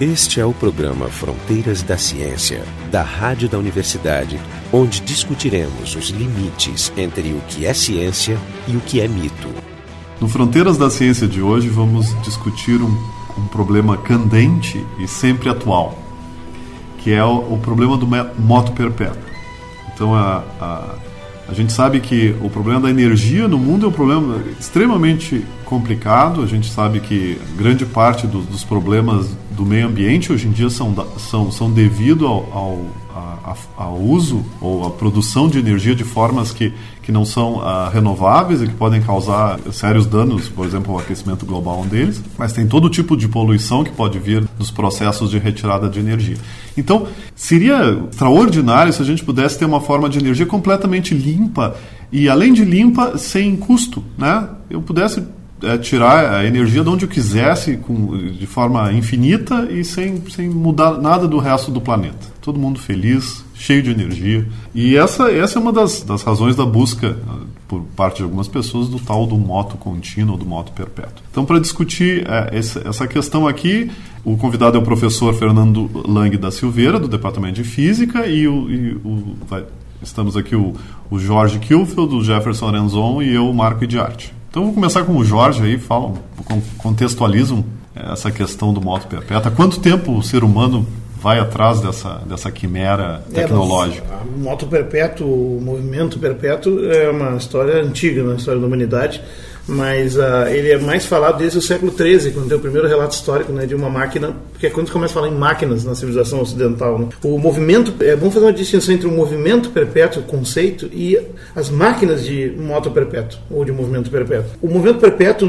Este é o programa Fronteiras da Ciência, da Rádio da Universidade, onde discutiremos os limites entre o que é ciência e o que é mito. No Fronteiras da Ciência de hoje, vamos discutir um, um problema candente e sempre atual, que é o, o problema do moto perpétuo. Então, a, a, a gente sabe que o problema da energia no mundo é um problema extremamente complicado. A gente sabe que grande parte do, dos problemas do meio ambiente hoje em dia são, são, são devido ao, ao, a, uso ou à produção de energia de formas que, que não são uh, renováveis e que podem causar sérios danos, por exemplo, o aquecimento global um deles. Mas tem todo tipo de poluição que pode vir dos processos de retirada de energia. Então, seria extraordinário se a gente pudesse ter uma forma de energia completamente limpa e, além de limpa, sem custo. Né? Eu pudesse é, tirar a energia de onde eu quisesse, com, de forma infinita e sem, sem mudar nada do resto do planeta. Todo mundo feliz, cheio de energia. E essa, essa é uma das, das razões da busca por parte de algumas pessoas do tal do moto contínuo, do moto perpétuo. Então, para discutir é, essa, essa questão aqui, o convidado é o professor Fernando Lang da Silveira, do Departamento de Física, e, o, e o vai, estamos aqui o, o Jorge Kilfield, o Jefferson Arenzon e eu, Marco Idiarte. Então vou começar com o Jorge aí, falam, contextualizam essa questão do moto perpétuo. Há quanto tempo o ser humano vai atrás dessa, dessa quimera é, tecnológica? É, o moto perpétuo, o movimento perpétuo é uma história antiga na história da humanidade mas uh, ele é mais falado desde o século XIII, quando tem o primeiro relato histórico né, de uma máquina, porque é quando começa a falar em máquinas na civilização ocidental. Né? O movimento, é bom fazer uma distinção entre o movimento perpétuo, conceito, e as máquinas de moto perpétuo, ou de movimento perpétuo. O movimento perpétuo,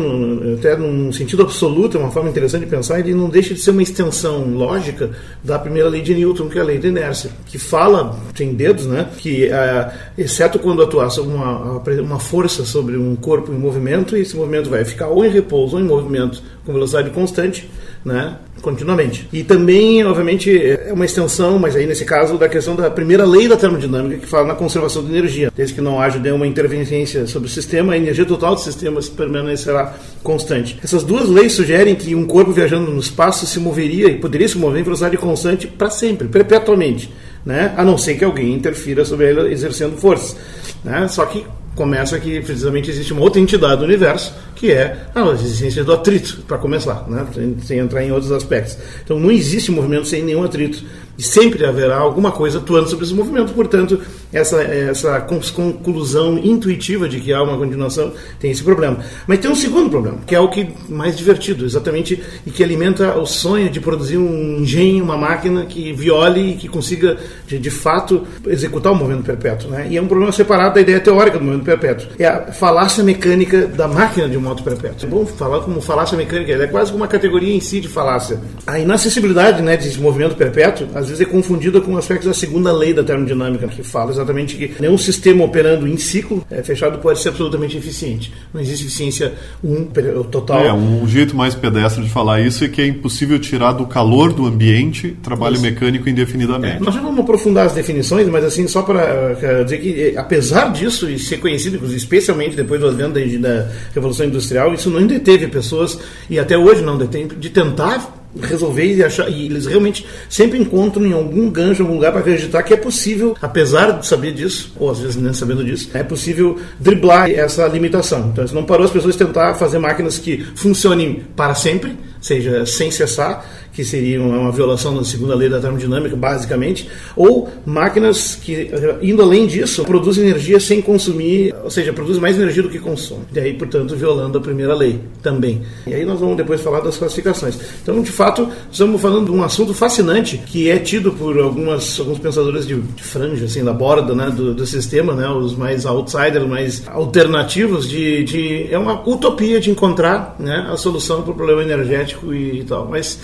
até num sentido absoluto, é uma forma interessante de pensar, ele não deixa de ser uma extensão lógica da primeira lei de Newton, que é a lei da inércia, que fala, tem dedos, né, que, uh, exceto quando atua uma, uma força sobre um corpo em movimento, movimento e esse movimento vai ficar ou em repouso ou em movimento com velocidade constante, né, continuamente. E também, obviamente, é uma extensão, mas aí nesse caso, da questão da primeira lei da termodinâmica, que fala na conservação de energia. Desde que não haja nenhuma interferência sobre o sistema, a energia total do sistema permanecerá constante. Essas duas leis sugerem que um corpo viajando no espaço se moveria e poderia se mover em velocidade constante para sempre, perpetuamente. Né? A não ser que alguém interfira sobre ele exercendo força. Né? Só que começa que precisamente existe uma outra entidade do universo que é a existência do atrito, para começar, né? sem, sem, entrar em outros aspectos. Então não existe movimento sem nenhum atrito e sempre haverá alguma coisa atuando sobre esse movimento, portanto, essa, essa conclusão intuitiva de que há uma continuação tem esse problema. Mas tem um segundo problema, que é o que mais divertido, exatamente, e que alimenta o sonho de produzir um engenho, uma máquina que viole e que consiga, de, de fato, executar o movimento perpétuo. Né? E é um problema separado da ideia teórica do movimento perpétuo. É a falácia mecânica da máquina de moto perpétuo. É bom falar como falácia mecânica, ela é quase uma categoria em si de falácia. A inacessibilidade né, desse movimento perpétuo, às vezes é confundida com aspectos da segunda lei da termodinâmica, que fala exatamente que nenhum sistema operando em ciclo é, fechado pode ser absolutamente eficiente. Não existe eficiência um, total. É, um jeito mais pedestre de falar isso é que é impossível tirar do calor do ambiente trabalho isso. mecânico indefinidamente. É, nós já vamos aprofundar as definições, mas assim, só para uh, dizer que, eh, apesar disso, e ser conhecido, especialmente depois do advento da, da Revolução Industrial, isso não deteve pessoas, e até hoje não detém, de tentar resolver e achar e eles realmente sempre encontram em algum gancho, em algum lugar para acreditar que é possível, apesar de saber disso, ou às vezes nem sabendo disso, é possível driblar essa limitação. Então, isso não parou as pessoas tentar fazer máquinas que funcionem para sempre, seja sem cessar, que seriam uma violação da segunda lei da termodinâmica, basicamente, ou máquinas que, indo além disso, produzem energia sem consumir, ou seja, produzem mais energia do que consome. E aí, portanto, violando a primeira lei também. E aí nós vamos depois falar das classificações. Então, de fato, estamos falando de um assunto fascinante que é tido por algumas, alguns pensadores de, de franja, assim, da borda né, do, do sistema, né, os mais outsiders, mais alternativos, de, de, é uma utopia de encontrar né, a solução para o problema energético e, e tal. Mas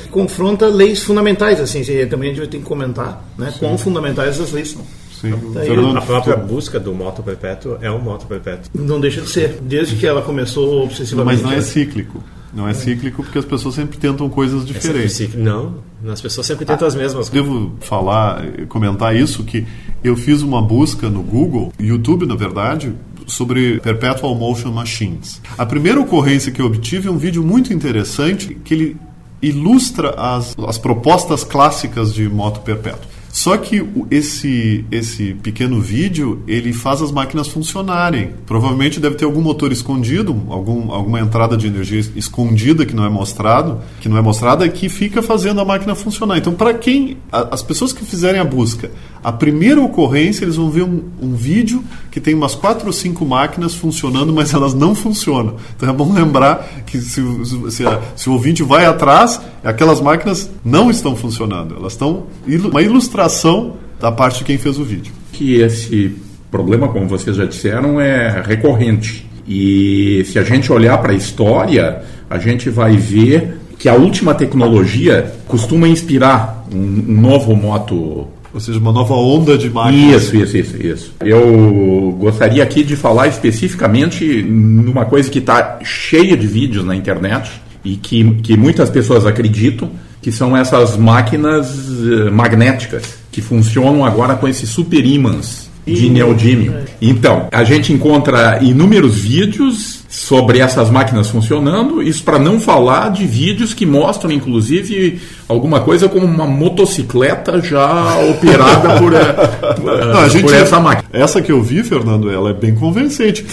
confronta leis fundamentais, assim, também a gente vai ter que comentar né, quão fundamentais essas leis são. Sim. Então, a própria busca do moto perpétuo é um moto perpétuo. Não deixa de ser, desde que ela começou obsessivamente. Mas não é cíclico. Não é cíclico porque as pessoas sempre tentam coisas é diferentes. É não, as pessoas sempre tentam ah, as mesmas. Devo falar, comentar isso que eu fiz uma busca no Google, YouTube na verdade, sobre Perpetual Motion Machines. A primeira ocorrência que eu obtive é um vídeo muito interessante que ele ilustra as, as propostas clássicas de moto perpétua. Só que esse, esse pequeno vídeo ele faz as máquinas funcionarem. Provavelmente deve ter algum motor escondido, algum, alguma entrada de energia escondida que não é mostrado, que não é mostrada que fica fazendo a máquina funcionar. Então, para quem a, as pessoas que fizerem a busca, a primeira ocorrência eles vão ver um, um vídeo que tem umas quatro ou cinco máquinas funcionando, mas elas não funcionam. Então é bom lembrar que se, se, se o ouvinte vai atrás, aquelas máquinas não estão funcionando. Elas estão uma ilustração da parte de quem fez o vídeo. Que esse problema, como vocês já disseram, é recorrente. E se a gente olhar para a história, a gente vai ver que a última tecnologia costuma inspirar um, um novo moto ou seja, uma nova onda de máquinas. Isso, isso, isso, isso. Eu gostaria aqui de falar especificamente numa coisa que está cheia de vídeos na internet e que, que muitas pessoas acreditam que são essas máquinas uh, magnéticas que funcionam agora com esses super ímãs de neodímio. Então, a gente encontra inúmeros vídeos sobre essas máquinas funcionando, isso para não falar de vídeos que mostram, inclusive, alguma coisa como uma motocicleta já operada por, uh, não, a gente, por essa máquina. Essa que eu vi, Fernando, ela é bem convincente.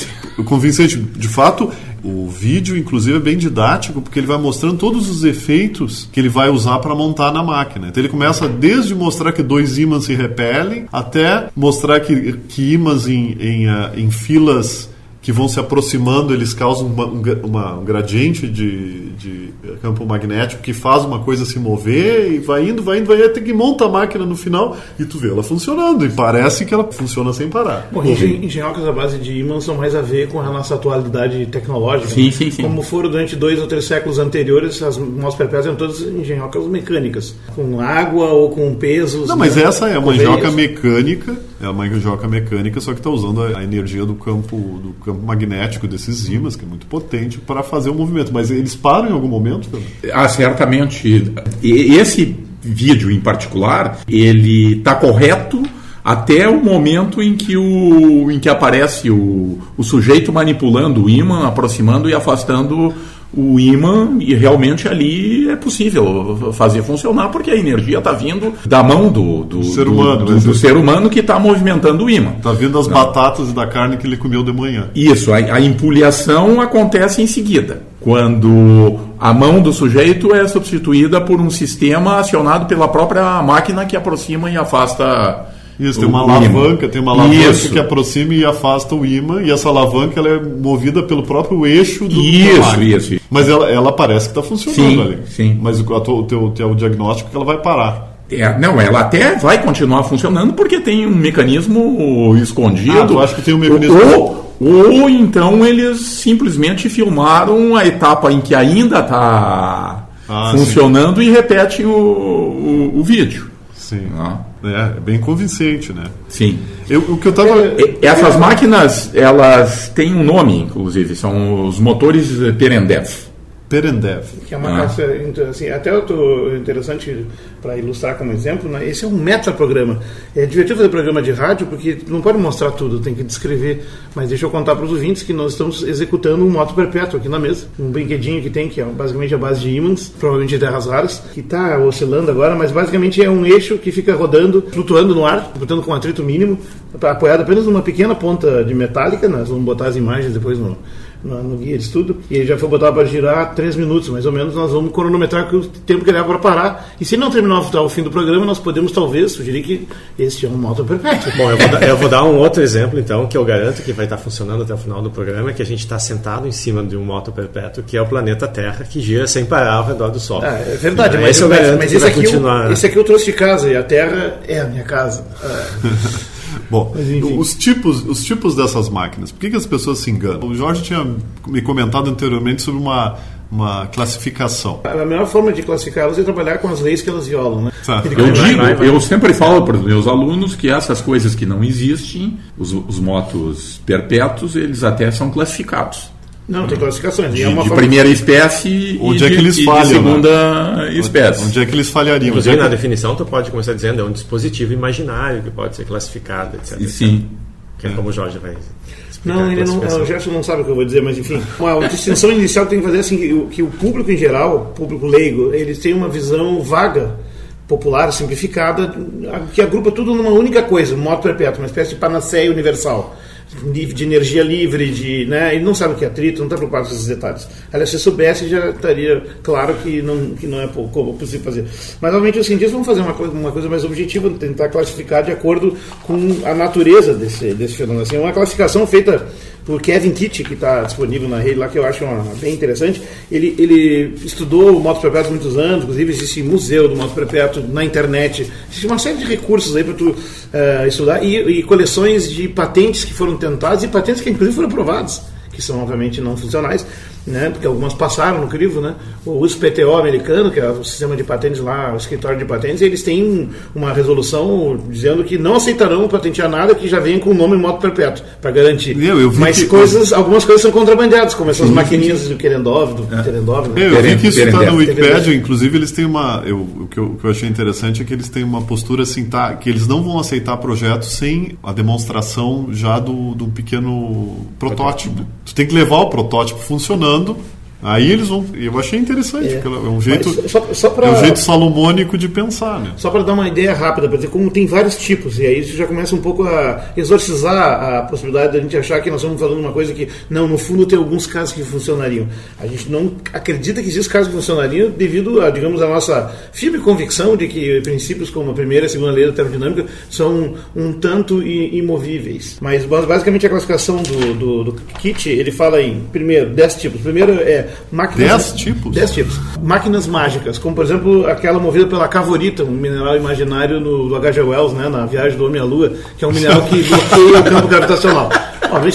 Convincente, de fato, o vídeo, inclusive, é bem didático, porque ele vai mostrando todos os efeitos que ele vai usar para montar na máquina. Então ele começa desde mostrar que dois ímãs se repelem, até mostrar que, que ímãs em, em, uh, em filas que vão se aproximando, eles causam uma, uma, um gradiente de, de, campo magnético que faz uma coisa se mover e vai indo, vai indo, vai até que monta a máquina no final e tu vê ela funcionando. E parece que ela funciona sem parar. Bom, engenhocas à base de ímãs são mais a ver com a nossa atualidade tecnológica. Sim, né? sim, sim. Como foram durante dois ou três séculos anteriores, as motos perpétuas eram todas engenhocas mecânicas, com água ou com pesos. Não, mas né? essa é uma engenhoca mecânica, é uma engenhoca mecânica, só que está usando a energia do campo, do campo magnético desses ímãs, que é muito potente, para fazer o movimento. Mas eles param em algum momento? Ah, certamente. Esse vídeo em particular, ele está correto até o momento em que, o, em que aparece o, o sujeito manipulando o ímã, aproximando e afastando o imã e realmente ali é possível fazer funcionar porque a energia está vindo da mão do, do, ser humano, do, do, ser humano que está movimentando o imã. Está vindo das batatas e da carne que ele comeu de manhã. Isso, a, a empulhação acontece em seguida, quando a mão do sujeito é substituída por um sistema acionado pela própria máquina que aproxima e afasta isso, tem uma alavanca, tem uma alavanca Isso. que aproxima e afasta o imã, e essa alavanca ela é movida pelo próprio eixo do Isso, isso. Mas ela, ela parece que está funcionando sim, ali. Sim. Mas o, o, teu, teu diagnóstico é que ela vai parar. É, não, ela até vai continuar funcionando porque tem um mecanismo escondido. Ah, tu acha que tem um mecanismo. Ou, ou então eles simplesmente filmaram a etapa em que ainda está ah, funcionando sim. e repetem o, o, o vídeo. Sim. Ah. É, é bem convincente, né? Sim. Eu, o que eu tava... Essas máquinas, elas têm um nome, inclusive, são os motores Perendev. Perendev. Que é uma ah. classe, assim, até eu interessante para ilustrar como exemplo, né? esse é um metaprograma. É divertido fazer programa de rádio porque não pode mostrar tudo, tem que descrever. Mas deixa eu contar para os ouvintes que nós estamos executando um moto perpétuo aqui na mesa. Um brinquedinho que tem, que é basicamente a base de ímãs, provavelmente de terras raras, que está oscilando agora, mas basicamente é um eixo que fica rodando, flutuando no ar, flutuando com atrito mínimo, apoiado apenas numa pequena ponta de metálica. Nós vamos botar as imagens depois no, no, no, guia de estudo, e ele já foi botar para girar 3 minutos, mais ou menos, nós vamos cronometrar o tempo que ele leva para parar. E se não terminar o fim do programa, nós podemos talvez sugerir que este é um moto perpétuo. Bom, eu vou, dar, eu vou, dar, um outro exemplo, então, que eu garanto que vai estar funcionando até o final do programa, que a gente está sentado em cima de um moto perpétuo, que é o planeta Terra, que gira sem parar ao redor do Sol. Ah, é verdade, mas, mas, mas, mas esse, aqui eu, esse aqui eu trouxe de casa, e a Terra é a minha casa. Ah. Bom, os tipos, os tipos dessas máquinas, por que, que as pessoas se enganam? O Jorge tinha me comentado anteriormente sobre uma, uma classificação. A melhor forma de classificá-las é trabalhar com as leis que elas violam. Né? Eu digo, eu sempre falo para os meus alunos que essas coisas que não existem, os, os motos perpétuos, eles até são classificados. Não, tem classificações. De, é de primeira espécie onde e é que eles de, falham, de segunda né? espécie. Onde é que eles falhariam? Inclusive, é na definição, tu pode começar dizendo é um dispositivo imaginário que pode ser classificado, etc. Sim. Que é, é, como o Jorge vai explicar Não, ele não, o Jefferson não sabe o que eu vou dizer, mas enfim. Uma distinção inicial tem que fazer assim, que o, que o público em geral, o público leigo, eles têm uma visão vaga, popular, simplificada, que agrupa tudo numa única coisa, moto perpétuo, uma espécie de panaceia universal. De, energia livre, de, né? ele não sabe o que é atrito, não está preocupado com esses detalhes. Aliás, se soubesse, já estaria claro que não, que não é possível fazer. Mas, obviamente, os cientistas vão fazer uma coisa, uma coisa mais objetiva, tentar classificar de acordo com a natureza desse, desse fenômeno. Assim, é uma classificação feita por Kevin Kitt, que está disponível na rede lá, que eu acho uma, bem interessante. Ele, ele estudou o moto perpétuo há muitos anos, inclusive existe museu do moto perpétuo na internet. Existe uma série de recursos aí para tu eh, estudar e, e coleções de patentes que foram tentadas e patentes que inclusive foram aprovadas, que são obviamente não funcionais. Né, porque algumas passaram no crivo, né? O USPTO americano, que é o sistema de patentes lá, o escritório de patentes, eles têm uma resolução dizendo que não aceitarão patentear nada que já venha com o nome moto perpétuo, para garantir. Eu- eu Mas que- coisas, algumas coisas são contrabandeadas, como essas maquininhas do Querendov, do Terendov, né? É, eu vi que isso está no. Wikipedia, inclusive eles têm uma. Eu, o, que eu, o que eu achei interessante é que eles têm uma postura assim, tá, que eles não vão aceitar projetos sem a demonstração já do, do pequeno protótipo. Tu tem que levar o protótipo funcionando, aí eles vão. Eu achei interessante, É. porque é um jeito. Só, só pra... É um jeito salomônico de pensar, né? Só para dar uma ideia rápida, para dizer como tem vários tipos, e aí isso já começa um pouco a exorcizar a possibilidade da gente achar que nós estamos falando uma coisa que, não, no fundo tem alguns casos que funcionariam. A gente não acredita que existem casos que funcionariam devido a, digamos, a nossa firme convicção de que princípios como a primeira e a segunda lei da termodinâmica são um tanto imovíveis. Mas bas- basicamente a classificação do, do, do kit, ele fala em, primeiro, 10 tipos. Primeiro é máquinas... Dez tipos? 10 tipos. Máquinas mágicas, como por exemplo aquela movida pela cavorita, um mineral imaginário no, do H.G. Wells, né, na viagem do Homem à Lua, que é um mineral que bloqueia o campo gravitacional.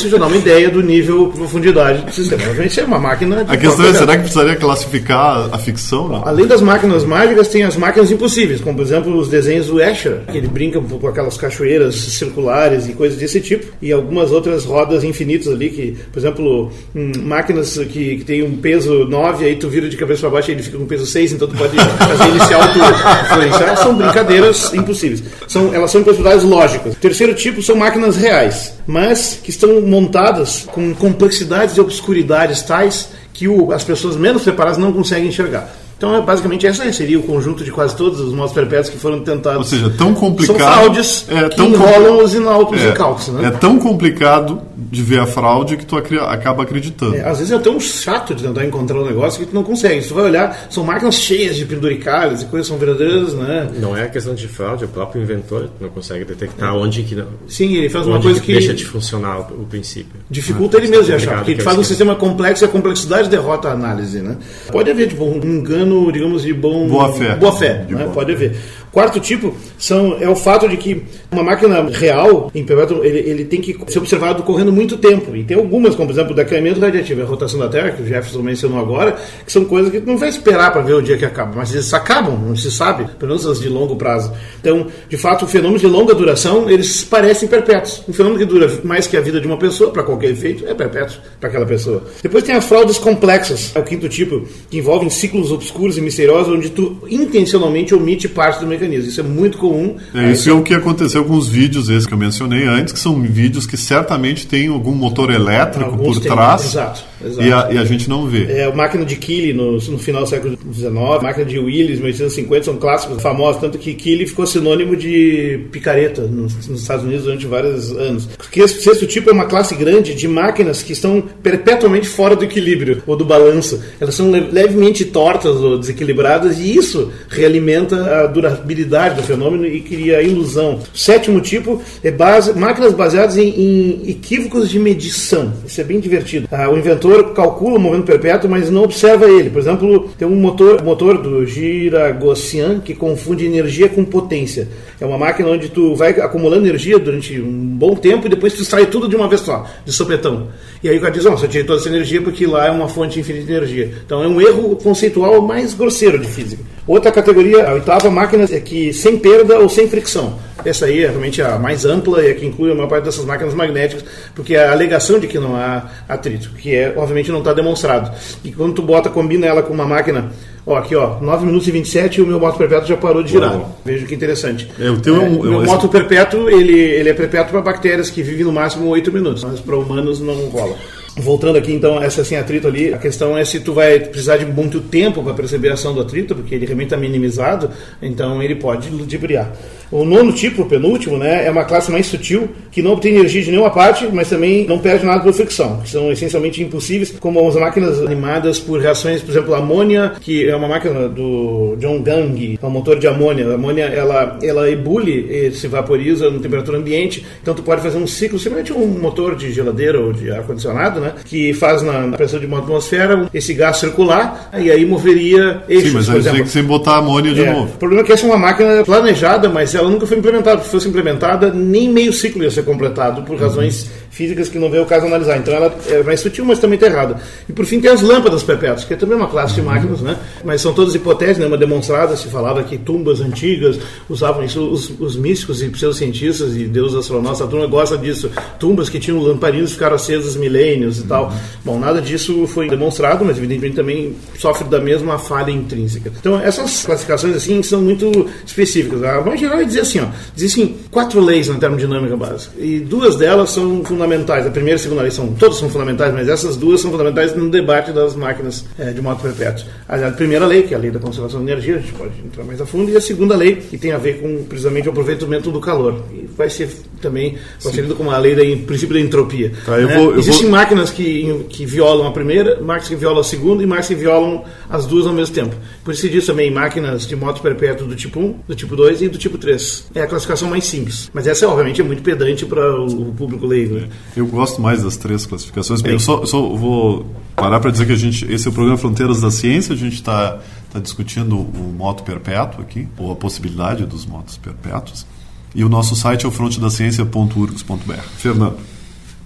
Já dá uma ideia do nível profundidade do sistema. Obviamente é uma máquina. de A questão é, será que precisaria classificar a ficção? Né? Além das máquinas mágicas, tem as máquinas impossíveis, como por exemplo os desenhos do Escher, que ele brinca com aquelas cachoeiras circulares e coisas desse tipo, e algumas outras rodas infinitas ali, que, por exemplo, hum, máquinas que, que tem um peso 9, aí tu vira de cabeça para baixo e ele fica com peso 6, então tu pode fazer ele se auto-influenciar. São brincadeiras impossíveis. São, elas são impossibilidades lógicas. O terceiro tipo são máquinas reais, mas que estão montadas com complexidades e obscuridades tais que o- as pessoas menos preparadas não conseguem enxergar. Então, é, basicamente, essa seria o conjunto de quase todos os modos perpétuos que foram tentados. Ou seja, tão complicado. São fraudes é, que enrolam os inautos é, incautos, né? é tão complicado de ver a fraude que tu acaba acreditando. É, às vezes é tão chato de tentar encontrar um negócio que tu não consegue. Se tu vai olhar, são máquinas cheias de penduricalhos e coisas são verdadeiras, né? Não é questão de fraude, é o próprio inventor não consegue detectar onde que não, Sim, ele faz uma coisa que que deixa de funcionar o, o princípio. dificulta ele mesmo de achar, porque ele é faz um sistema complexo e a complexidade derrota a análise, né? Pode haver tipo, um engano, digamos, de bom Boa fé. Boa fé, né? boa. pode haver. Quarto tipo são, é o fato de que uma máquina real, em perpétuo, ele, ele tem que ser observado correndo muito tempo. E tem algumas, como por exemplo o decaimento radiativo a rotação da Terra, que o Jefferson mencionou agora, que são coisas que não vai esperar para ver o dia que acaba, mas eles acabam, não se sabe, pelo menos as de longo prazo. Então, de fato, fenômenos de longa duração, eles parecem perpétuos. Um fenômeno que dura mais que a vida de uma pessoa, para qualquer efeito, é perpétuo para aquela pessoa. Depois tem as fraudes complexas, é o quinto tipo, que envolvem ciclos obscuros e misteriosos, onde tu intencionalmente omite parte do mecanismo. Isso é muito comum. É, isso é o que aconteceu com os vídeos esses que eu mencionei antes, que são vídeos que certamente têm algum motor elétrico Alguns por trás exato. E, a, e a gente não vê. É, a máquina de Keeley no, no final do século XIX, máquina de Willis, 1850, são clássicos famosos, tanto que Keeley ficou sinônimo de picareta nos, nos Estados Unidos durante vários anos. Porque esse sexto tipo é uma classe grande de máquinas que estão perpetuamente fora do equilíbrio ou do balanço. Elas são le- levemente tortas ou desequilibradas e isso realimenta a durabilidade do fenômeno e cria a ilusão. O sétimo tipo é base, máquinas baseadas em, em equívocos de medição. Isso é bem divertido. Ah, o inventor calcula o movimento perpétuo, mas não observa ele. Por exemplo, tem um motor, motor do Giragossian que confunde energia com potência. É uma máquina onde tu vai acumulando energia durante um bom tempo e depois tu extrai tudo de uma vez só, de sopetão. E aí o cara diz, não, você tirei toda essa energia porque lá é uma fonte infinita de energia. Então é um erro conceitual mais grosseiro de física. Outra categoria, a oitava, máquinas é que sem perda ou sem fricção. Essa aí é realmente a mais ampla e a que inclui a maior parte dessas máquinas magnéticas, porque é a alegação de que não há atrito, que é, obviamente não está demonstrado. E quando tu bota, combina ela com uma máquina Ó, aqui, ó, 9 minutos e 27 e o meu moto perpétuo já parou de girar. Uau. Veja que interessante. É, o teu é, um, é, meu moto perpétuo, ele, ele é perpétuo para bactérias que vivem no máximo 8 minutos, mas para humanos não rola. Voltando aqui, então, essa assim, atrito ali, a questão é se tu vai precisar de muito tempo para perceber a ação do atrito, porque ele realmente está minimizado, então ele pode ludibriar. O nono tipo, o penúltimo, né, é uma classe mais sutil, que não obtém energia de nenhuma parte, mas também não perde nada por fricção, que são essencialmente impossíveis, como as máquinas animadas por reações, por exemplo, a amônia, que é uma máquina do John Gang, é um motor de amônia. A amônia, ela, ela ebule, se vaporiza na temperatura ambiente, então tu pode fazer um ciclo, semelhante a um motor de geladeira ou de ar-condicionado, né, que faz na, na, pressão de uma atmosfera esse gás circular, e aí moveria eixos, Sim, mas aí tem que sem botar amônia de é, novo. O problema é que essa é uma máquina planejada, mas ela nunca foi implementada. Se fosse implementada, nem meio ciclo ia ser completado, por razões uhum. físicas que não veio o caso analisar. Então ela é mais sutil, mas também está errada. E por fim tem as lâmpadas perpétuas, que é também uma classe de uhum. máquinas, né? mas são todas hipóteses, né? uma demonstrada, se falava que tumbas antigas usavam isso, os, os místicos e pseudocientistas e deuses astronautas, a turma gosta disso. Tumbas que tinham lamparinos ficaram acesas milênios e tal. Uhum. Bom, nada disso foi demonstrado, mas evidentemente também sofre da mesma falha intrínseca. Então essas classificações assim são muito específicas. A mais geral é dizer assim, ó, existem quatro leis na termodinâmica básica e duas delas são fundamentais. A primeira e a segunda lei são todas são fundamentais, mas essas duas são fundamentais no debate das máquinas é, de modo perpétuo. A primeira lei, que é a lei da conservação de energia, a gente pode entrar mais a fundo, e a segunda lei, que tem a ver com precisamente o aproveitamento do calor. E vai ser também considerado como a lei do princípio da entropia. Tá, né? vou, Existem vou... máquinas que, que violam a primeira, máquinas que violam a segunda e máquinas que violam as duas ao mesmo tempo. Por isso se diz também máquinas de moto perpétuo do tipo 1, do tipo 2 e do tipo 3. É a classificação mais simples. Mas essa, obviamente, é muito pedante para o público leigo. Né? Eu gosto mais das três classificações. Eu só, só vou parar para dizer que a gente, esse é o programa Fronteiras da Ciência, a gente está tá discutindo o moto perpétuo aqui, ou a possibilidade dos motos perpétuos. E o nosso site é o frontedaciencia.urgs.br. Fernando,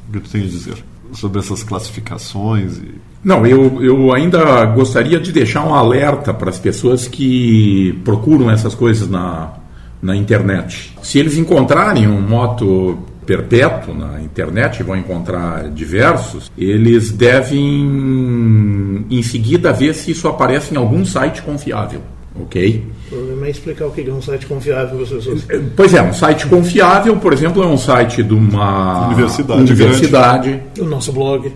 o que tu tem a dizer sobre essas classificações? E... Não, eu, eu ainda gostaria de deixar um alerta para as pessoas que procuram essas coisas na, na internet. Se eles encontrarem um moto perpétuo na internet, vão encontrar diversos, eles devem em seguida ver se isso aparece em algum site confiável, ok? O problema é explicar o que é um site confiável para as pessoas. Pois é, um site confiável, por exemplo, é um site de uma universidade. universidade. O nosso blog.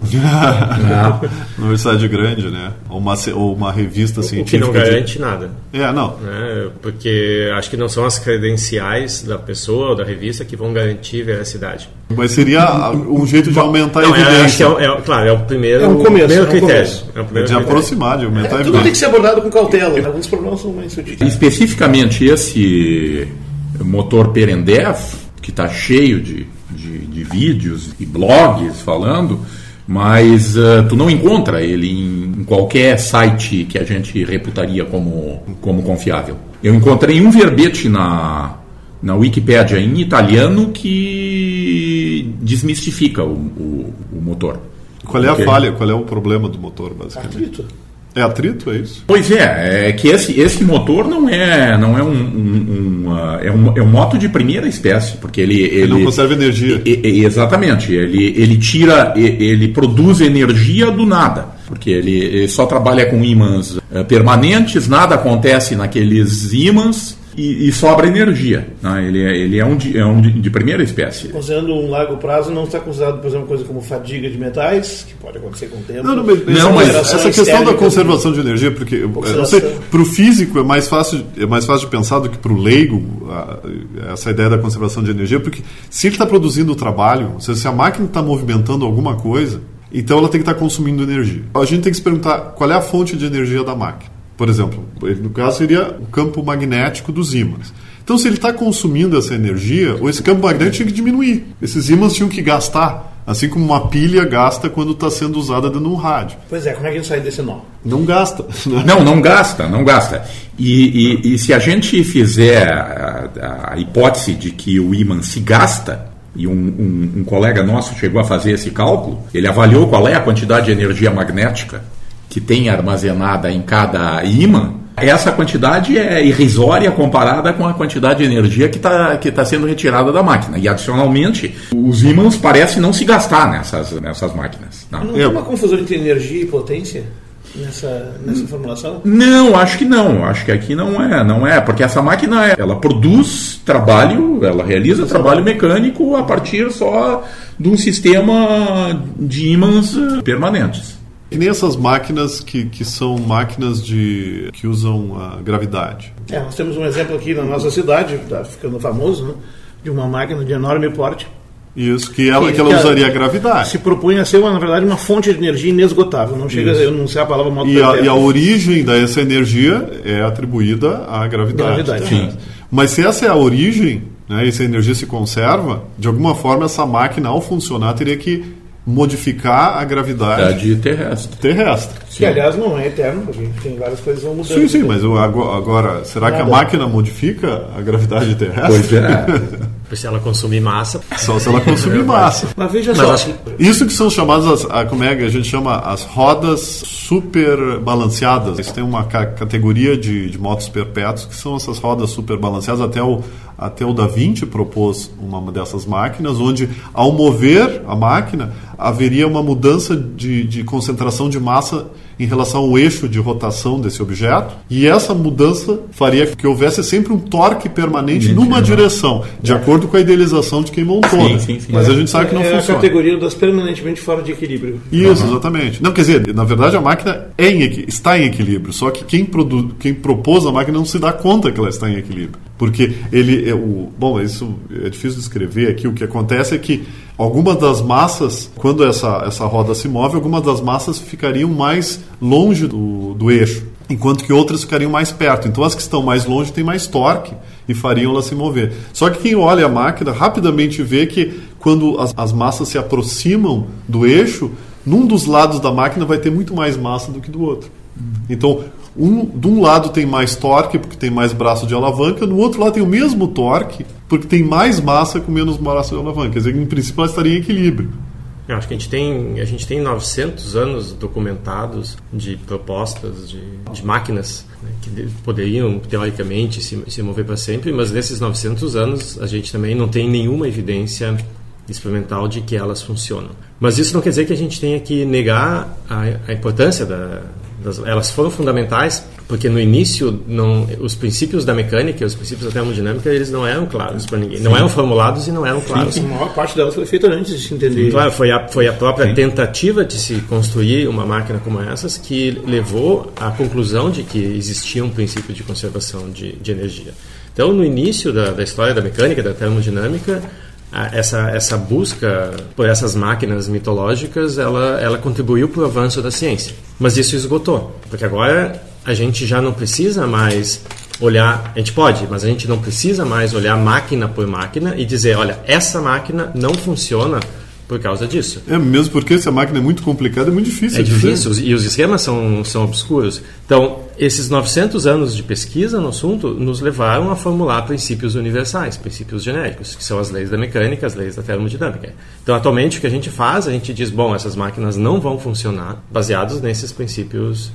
Universidade grande, né? Ou uma, ou uma revista científica. O que não garante de... nada. É, não. É, porque acho que não são as credenciais da pessoa ou da revista que vão garantir veracidade. Mas seria um jeito de aumentar não, a evidência. É, é, claro, é o primeiro, é um começo, primeiro é um critério. É o primeiro de aproximar, de aumentar a evidência. Tudo tem que ser abordado com cautela. Né? Alguns problemas são mais sutis. Especificamente esse motor Perendev, que está cheio de, de, de vídeos e blogs falando mas uh, tu não encontra ele em, em, qualquer site que a gente reputaria como, como confiável. Eu encontrei um verbete na, na Wikipédia em italiano que desmistifica o, o, o motor. Qual é a falha? Qual é o problema do motor, basicamente? Atrito. É atrito, é isso? Pois é, é que esse, esse motor não é não é um, um, um uh, é um, é um moto de primeira espécie, porque ele ele, ele não conserva energia. E, e, exatamente, ele ele tira ele produz energia do nada, porque ele, ele só trabalha com ímãs uh, permanentes, nada acontece naqueles ímãs e, e sobra energia. Né? Ele, é, ele é um, de, é um de, de, primeira espécie. Considerando um largo prazo, não está considerado, por exemplo, coisa como fadiga de metais, que pode acontecer com o tempo. Não, não, mas, não, mas essa questão da conservação de energia, porque para o físico é mais, fácil, é mais fácil de pensar do que para o leigo a, essa ideia da conservação de energia, porque se ele está produzindo o trabalho, se a máquina está movimentando alguma coisa, então ela tem que estar tá consumindo energia. A gente tem que se perguntar qual é a fonte de energia da máquina. Por exemplo, no caso seria o campo magnético dos ímãs. Então, se ele está consumindo essa energia, ou esse campo magnético tinha que diminuir. Esses ímãs tinham que gastar, assim como uma pilha gasta quando está sendo usada dentro de um rádio. Pois é, como é que a gente sai desse nó? Não gasta. Não, não gasta, não gasta. E, e, e se a gente fizer a, a, hipótese de que o ímã se gasta, e um, um, um colega nosso chegou a fazer esse cálculo, ele avaliou qual é a quantidade de energia magnética que tem armazenada em cada ímã, Essa quantidade é irrisória comparada com a quantidade de energia que está que tá sendo retirada da máquina. E, adicionalmente, os ímãs parecem não se gastar nessas, nessas máquinas. Não, não tem uma confusão entre energia e potência? Nessa, nessa formulação? Não, acho que não. Acho que aqui não é, não é, porque essa máquina ela produz trabalho, ela realiza trabalho mecânico a partir só de um sistema de ímãs permanentes. Que nem essas máquinas que, que são máquinas de que usam a gravidade. É, nós temos um exemplo aqui na nossa cidade, está ficando famoso, né, de uma máquina de enorme porte. Isso, que ela, que, que ela usaria a gravidade. Se propunha a ser, uma, na verdade, uma fonte de energia inesgotável. Não chega Isso. a sei a palavra modo e a, e a origem dessa energia é atribuída à gravidade. gravidade Sim. Mas se essa é a origem, né, e se a energia se conserva, de alguma forma essa máquina, ao funcionar, teria que modificar a gravidade terrestre. terrestre. Que, aliás, não é eterno, porque tem várias coisas vão mudando. Sim, sim, mas agora, será Nada. que a máquina modifica a gravidade terrestre? Pois é. se ela consumir massa. Só se ela consumir massa. Mas veja mas só. Isso que são chamadas, as, como é que a gente chama, as rodas super balanceadas. Isso tem uma categoria de, de motos perpétuos que são essas rodas super balanceadas. Até o, até o Da Vinci propôs uma dessas máquinas, onde ao mover a máquina haveria uma mudança de, de concentração de massa em relação ao eixo de rotação desse objeto, e essa mudança faria que houvesse sempre um torque permanente numa direção, de acordo com a idealização de quem montou. Sim, né? sim, sim. Mas a gente sabe que não é funciona. É a categoria das permanentemente fora de equilíbrio. Isso, uhum. exatamente. Não, quer dizer, na verdade a máquina é em, está em equilíbrio, só que quem, produ, quem propôs a máquina não se dá conta que ela está em equilíbrio. Porque ele, é o, bom, isso é difícil de escrever aqui, o que acontece é que algumas das massas, quando essa, essa roda se move, algumas das massas ficariam mais longe do, do eixo, enquanto que outras ficariam mais perto. Então as que estão mais longe têm mais torque e fariam ela se mover. Só que quem olha a máquina rapidamente vê que quando as, as massas se aproximam do eixo, num dos lados da máquina vai ter muito mais massa do que do outro. Então, um, de um lado tem mais torque, porque tem mais braço de alavanca, no outro lado tem o mesmo torque, porque tem mais massa com menos braço de alavanca. Quer dizer, em princípio, ela estaria em equilíbrio. Eu acho que a gente tem, a gente tem 900 anos documentados de propostas de, de máquinas né, que poderiam, teoricamente, se, se mover para sempre, mas nesses 900 anos a gente também não tem nenhuma evidência experimental de que elas funcionam. Mas isso não quer dizer que a gente tenha que negar a, a importância da, elas foram fundamentais porque no início não, os princípios da mecânica, os princípios da termodinâmica, eles não eram claros para ninguém, não eram formulados e não eram claros. Sim, a maior parte delas foi feita antes de se entender. Claro, foi a, foi a própria Sim. tentativa de se construir uma máquina como essas que levou à conclusão de que existia um princípio de conservação de, de energia. Então, no início da, da história da mecânica, da termodinâmica, essa, essa busca por essas máquinas mitológicas, ela, ela contribuiu para o avanço da ciência. Mas isso esgotou, porque agora a gente já não precisa mais olhar, a gente pode, mas a gente não precisa mais olhar máquina por máquina e dizer, olha, essa máquina não funciona por causa disso. É, mesmo porque essa máquina é muito complicada, é muito difícil. É difícil, e os esquemas são, são obscuros. Então, esses 900 anos de pesquisa no assunto nos levaram a formular princípios universais, princípios genéricos, que são as leis da mecânica, as leis da termodinâmica. Então, atualmente, o que a gente faz, a gente diz, bom, essas máquinas não vão funcionar baseados nesses princípios,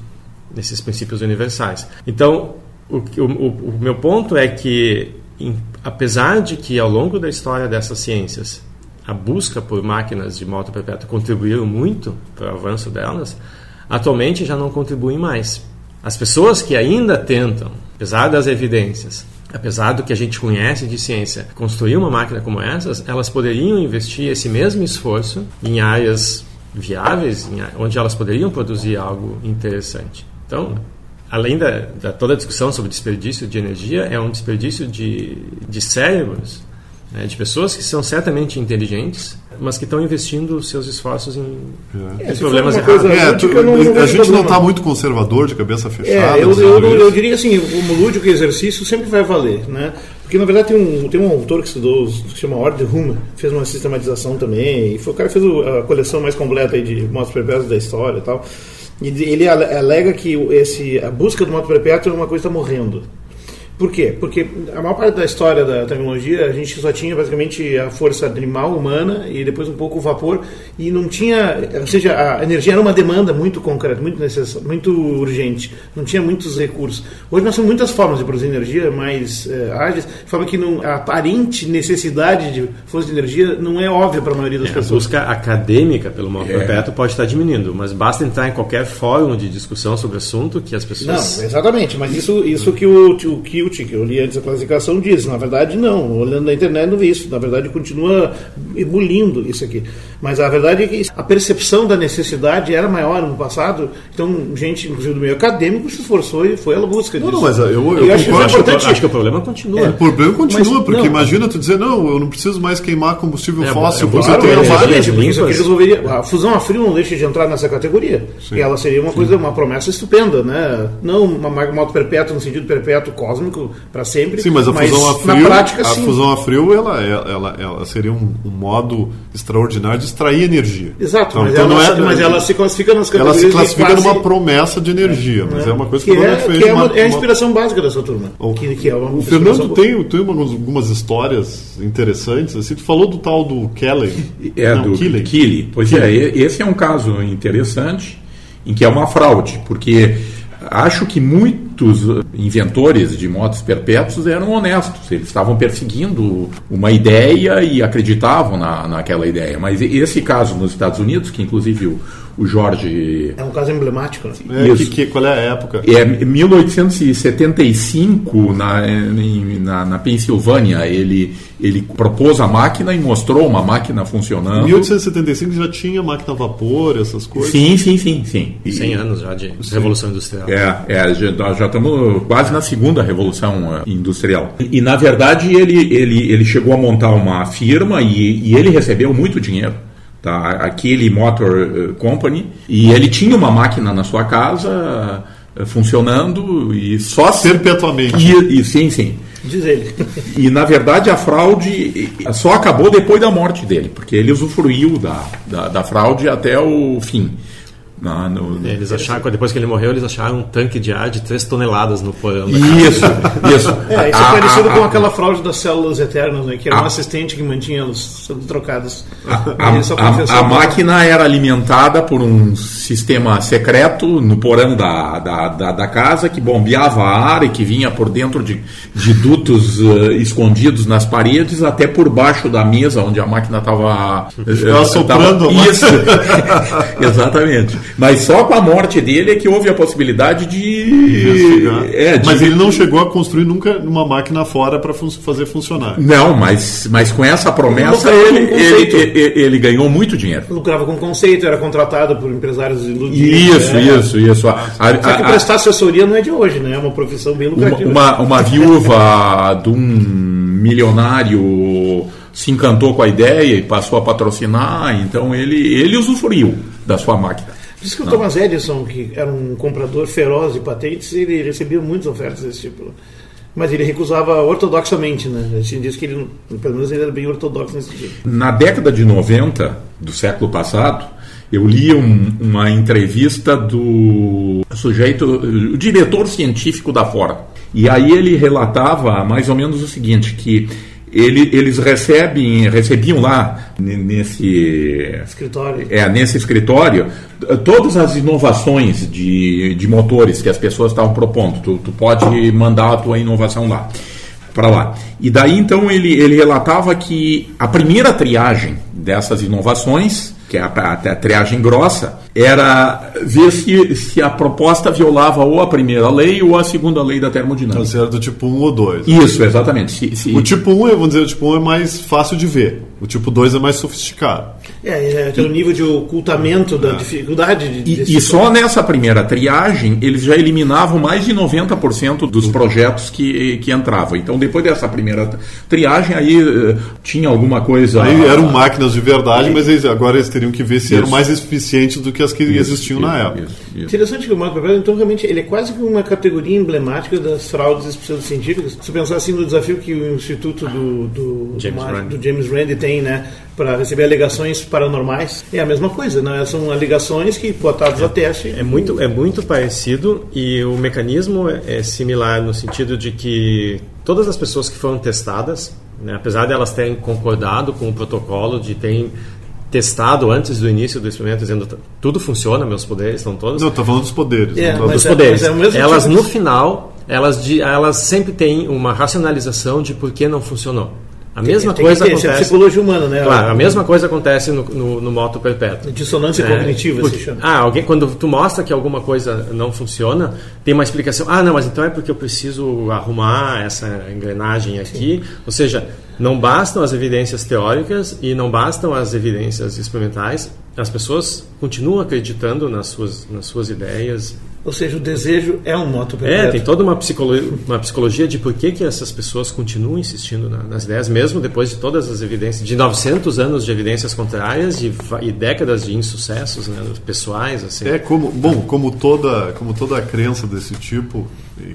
nesses princípios universais. Então, o, o, o meu ponto é que, em, apesar de que ao longo da história dessas ciências a busca por máquinas de moto perpétua contribuiu muito para o avanço delas, atualmente já não contribuem mais. As pessoas que ainda tentam, apesar das evidências, apesar do que a gente conhece de ciência, construir uma máquina como essas, elas poderiam investir esse mesmo esforço em áreas viáveis, em, onde elas poderiam produzir algo interessante. Então, além da, da, toda a discussão sobre desperdício de energia, é um desperdício de, de cérebros né, de pessoas que são certamente inteligentes, mas que estão investindo seus esforços em, é. em problemas errados. É, tu, não, a gente não está muito conservador, de cabeça fechada. É, eu, eu, eu, eu, diria assim, o lúdico exercício sempre vai valer, né? Porque na verdade tem um, tem um autor que estudou, que se chama Ord Hume, fez uma sistematização também, e foi o cara que fez a coleção mais completa de motos perpétuos da história e tal. E ele alega que esse, a busca do moto perpétuo é uma coisa que está morrendo. Por quê? Porque a maior parte da história da tecnologia a gente só tinha basicamente a força animal, humana e depois um pouco o vapor e não tinha, ou seja, a energia era uma demanda muito concreta, muito necessária, muito urgente, não tinha muitos recursos. Hoje nós temos muitas formas de produzir energia mais é, ágeis, de forma que não, a aparente necessidade de fontes de energia não é óbvia para a maioria das é, pessoas. A busca acadêmica pelo modo é. perpétuo pode estar diminuindo, mas basta entrar em qualquer fórum de discussão sobre o assunto que as pessoas... Não, exatamente, mas isso, isso que o, o que Kilt, que eu li antes da classificação, diz. Na verdade, não. Olhando na internet, não vê isso. Na verdade, continua ebulindo isso aqui. Mas a verdade é que a percepção da necessidade era maior no passado. Então, gente, inclusive do meio acadêmico, se esforçou e foi à busca disso. Não, mas eu, eu, eu acho, que acho, que, acho, que o problema continua. É, o problema continua, mas, porque não, imagina tu dizer, não, eu não preciso mais queimar combustível é, fóssil, é, porque claro, eu tenho é, aqui resolveria. A fusão a frio não deixa de entrar nessa categoria. Sim. E ela seria uma coisa, uma promessa estupenda, né? Não uma moto perpétua no sentido perpétuo cósmico para sempre. Sim, mas a mas fusão a frio, na prática, a sim. fusão a frio ela, ela, ela, seria um, um, modo extraordinário de extrair energia. Exato, então, mas, então ela, não é, mas ela se classifica nas categorias Ela se classifica quase... numa promessa de energia, mas é, é uma coisa que, que é, fez. Que é, uma, é a inspiração uma... básica dessa turma. O, que, que é o Fernando tem, tem algumas histórias interessantes. Assim, tu falou do tal do Kelly. É, não, do Killy. Pois é, esse é um caso interessante em que é uma fraude, porque acho que muitos inventores de motos perpétuos eram honestos. Eles estavam perseguindo uma ideia e acreditavam na, naquela ideia. Mas esse caso nos Estados Unidos, que inclusive o, o Jorge. É um caso emblemático. Né? É, que, que, qual é a época? É 1875, na, na, na Pensilvânia. Ele, ele propôs a máquina e mostrou uma máquina funcionando. Em 1875 já tinha máquina a vapor, essas coisas? Sim, sim, sim. sim. 100 anos já de sim. Revolução Industrial. É, é já, já estamos quase na segunda Revolução eh, Industrial. E, e, na verdade, ele, ele, ele chegou a montar uma firma e, e ele recebeu muito dinheiro tá? aquele Motor eh, Company, e ele tinha uma máquina na sua casa eh, funcionando e só perpetuamente. E, e, sim, sim. Diz ele. E na verdade a fraude só acabou depois da morte dele, porque ele usufruiu da, da, da fraude até o fim. Na, no, no... Eles acharam, depois que ele morreu, eles acharam um tanque de ar de 3 toneladas no porão. Isso, isso. É, isso é parecido com aquela fraude das células eternas, né, que era um assistente que mantinha elas sendo trocadas. A, a máquina era alimentada por um sistema secreto no porão da, da, da, da, casa que bombeava ar e que vinha por dentro de, de dutos uh, escondidos nas paredes até por baixo da mesa onde a máquina estava. Estava soprando. Isso, exatamente. Mas só com a morte dele é que houve a possibilidade de. É, de... Mas ele não chegou a construir nunca uma máquina fora para fun fazer funcionar. Não, mas, mas com essa promessa ele, ele, ele, ele, ganhou muito dinheiro. Lucrava com conceito, era contratado por empresários iludidos. Isso, né? isso, isso. A, a, Só que prestar assessoria não é de hoje, né? É uma profissão bem lucrativa. Uma, uma, uma viúva de um milionário se encantou com a ideia e passou a patrocinar, então ele, ele usufruiu da sua máquina. Diz que o Thomas Edison, que era um comprador feroz de patentes, ele recebia muitas ofertas desse tipo. Mas ele recusava ortodoxamente, né? Assim, diz que ele, pelo menos ele era bem ortodoxo nesse sentido. Na década de 90 do século passado, eu li um, uma entrevista do sujeito, o diretor científico da Ford. E aí ele relatava mais ou menos o seguinte, que ele, eles recebem, recebiam lá nesse escritório, é, nesse escritório todas as inovações de, de motores que as pessoas estavam propondo. Tu, tu pode mandar a tua inovação lá para lá. E daí então ele, ele relatava que a primeira triagem dessas inovações que é a, a, a triagem grossa, era ver se, se a proposta violava ou a primeira lei ou a segunda lei da termodinâmica. Então, era do tipo 1 ou 2. Isso, exatamente. Se, se... O tipo 1, vamos dizer, o tipo 1 é mais fácil de ver. O tipo 2 é mais sofisticado. É, é tem um nível de ocultamento da é. dificuldade. De, e, e só nessa primeira triagem, eles já eliminavam mais de 90% dos projetos que, que entravam. Então, depois dessa primeira triagem, aí uh, tinha alguma coisa... Aí eram máquinas de verdade, aí, mas eles, agora eles teriam que ver se isso. eram mais eficientes do que as que isso, existiam isso, na época. Interessante que o Marco Aurélio, então, realmente, ele é quase que uma categoria emblemática das fraudes pseudocientíficas. Se pensar assim no desafio que o Instituto do, do, James, do James Randi tem, né? Para receber alegações paranormais. É a mesma coisa, né? São alegações que botadas a teste. É muito, é muito parecido e o mecanismo é similar no sentido de que todas as pessoas que foram testadas, né, apesar de elas terem concordado com o protocolo, de terem testado antes do início do experimento, dizendo tudo funciona, meus poderes estão todos. Não, estou falando dos poderes. É, não dos é- poderes. é o mesmo elas tipo no final, elas, de- elas sempre têm uma racionalização de por que não funcionou. A mesma tem coisa ter, é acontece. psicologia humana, né? Claro, a mesma coisa acontece no, no, no moto perpétuo. Dissonância É, cognitiva porque- se chama. Ah, alguém, quando tu mostra que alguma coisa não funciona, tem uma explicação. Ah, não, mas então é porque eu preciso arrumar essa engrenagem aqui. Ou seja, não bastam as evidências teóricas e não bastam as evidências experimentais. As pessoas continuam acreditando nas suas, nas suas ideias. Ou seja, o desejo é um moto É, perpétuo. tem toda uma psicologia, uma psicologia de por que, que essas pessoas continuam insistindo na- nas ideias, mesmo depois de todas as evidências, de 900 anos de evidências contrárias e, e décadas de insucessos né, pessoais. Assim. É como, bom, como toda, como toda crença desse tipo,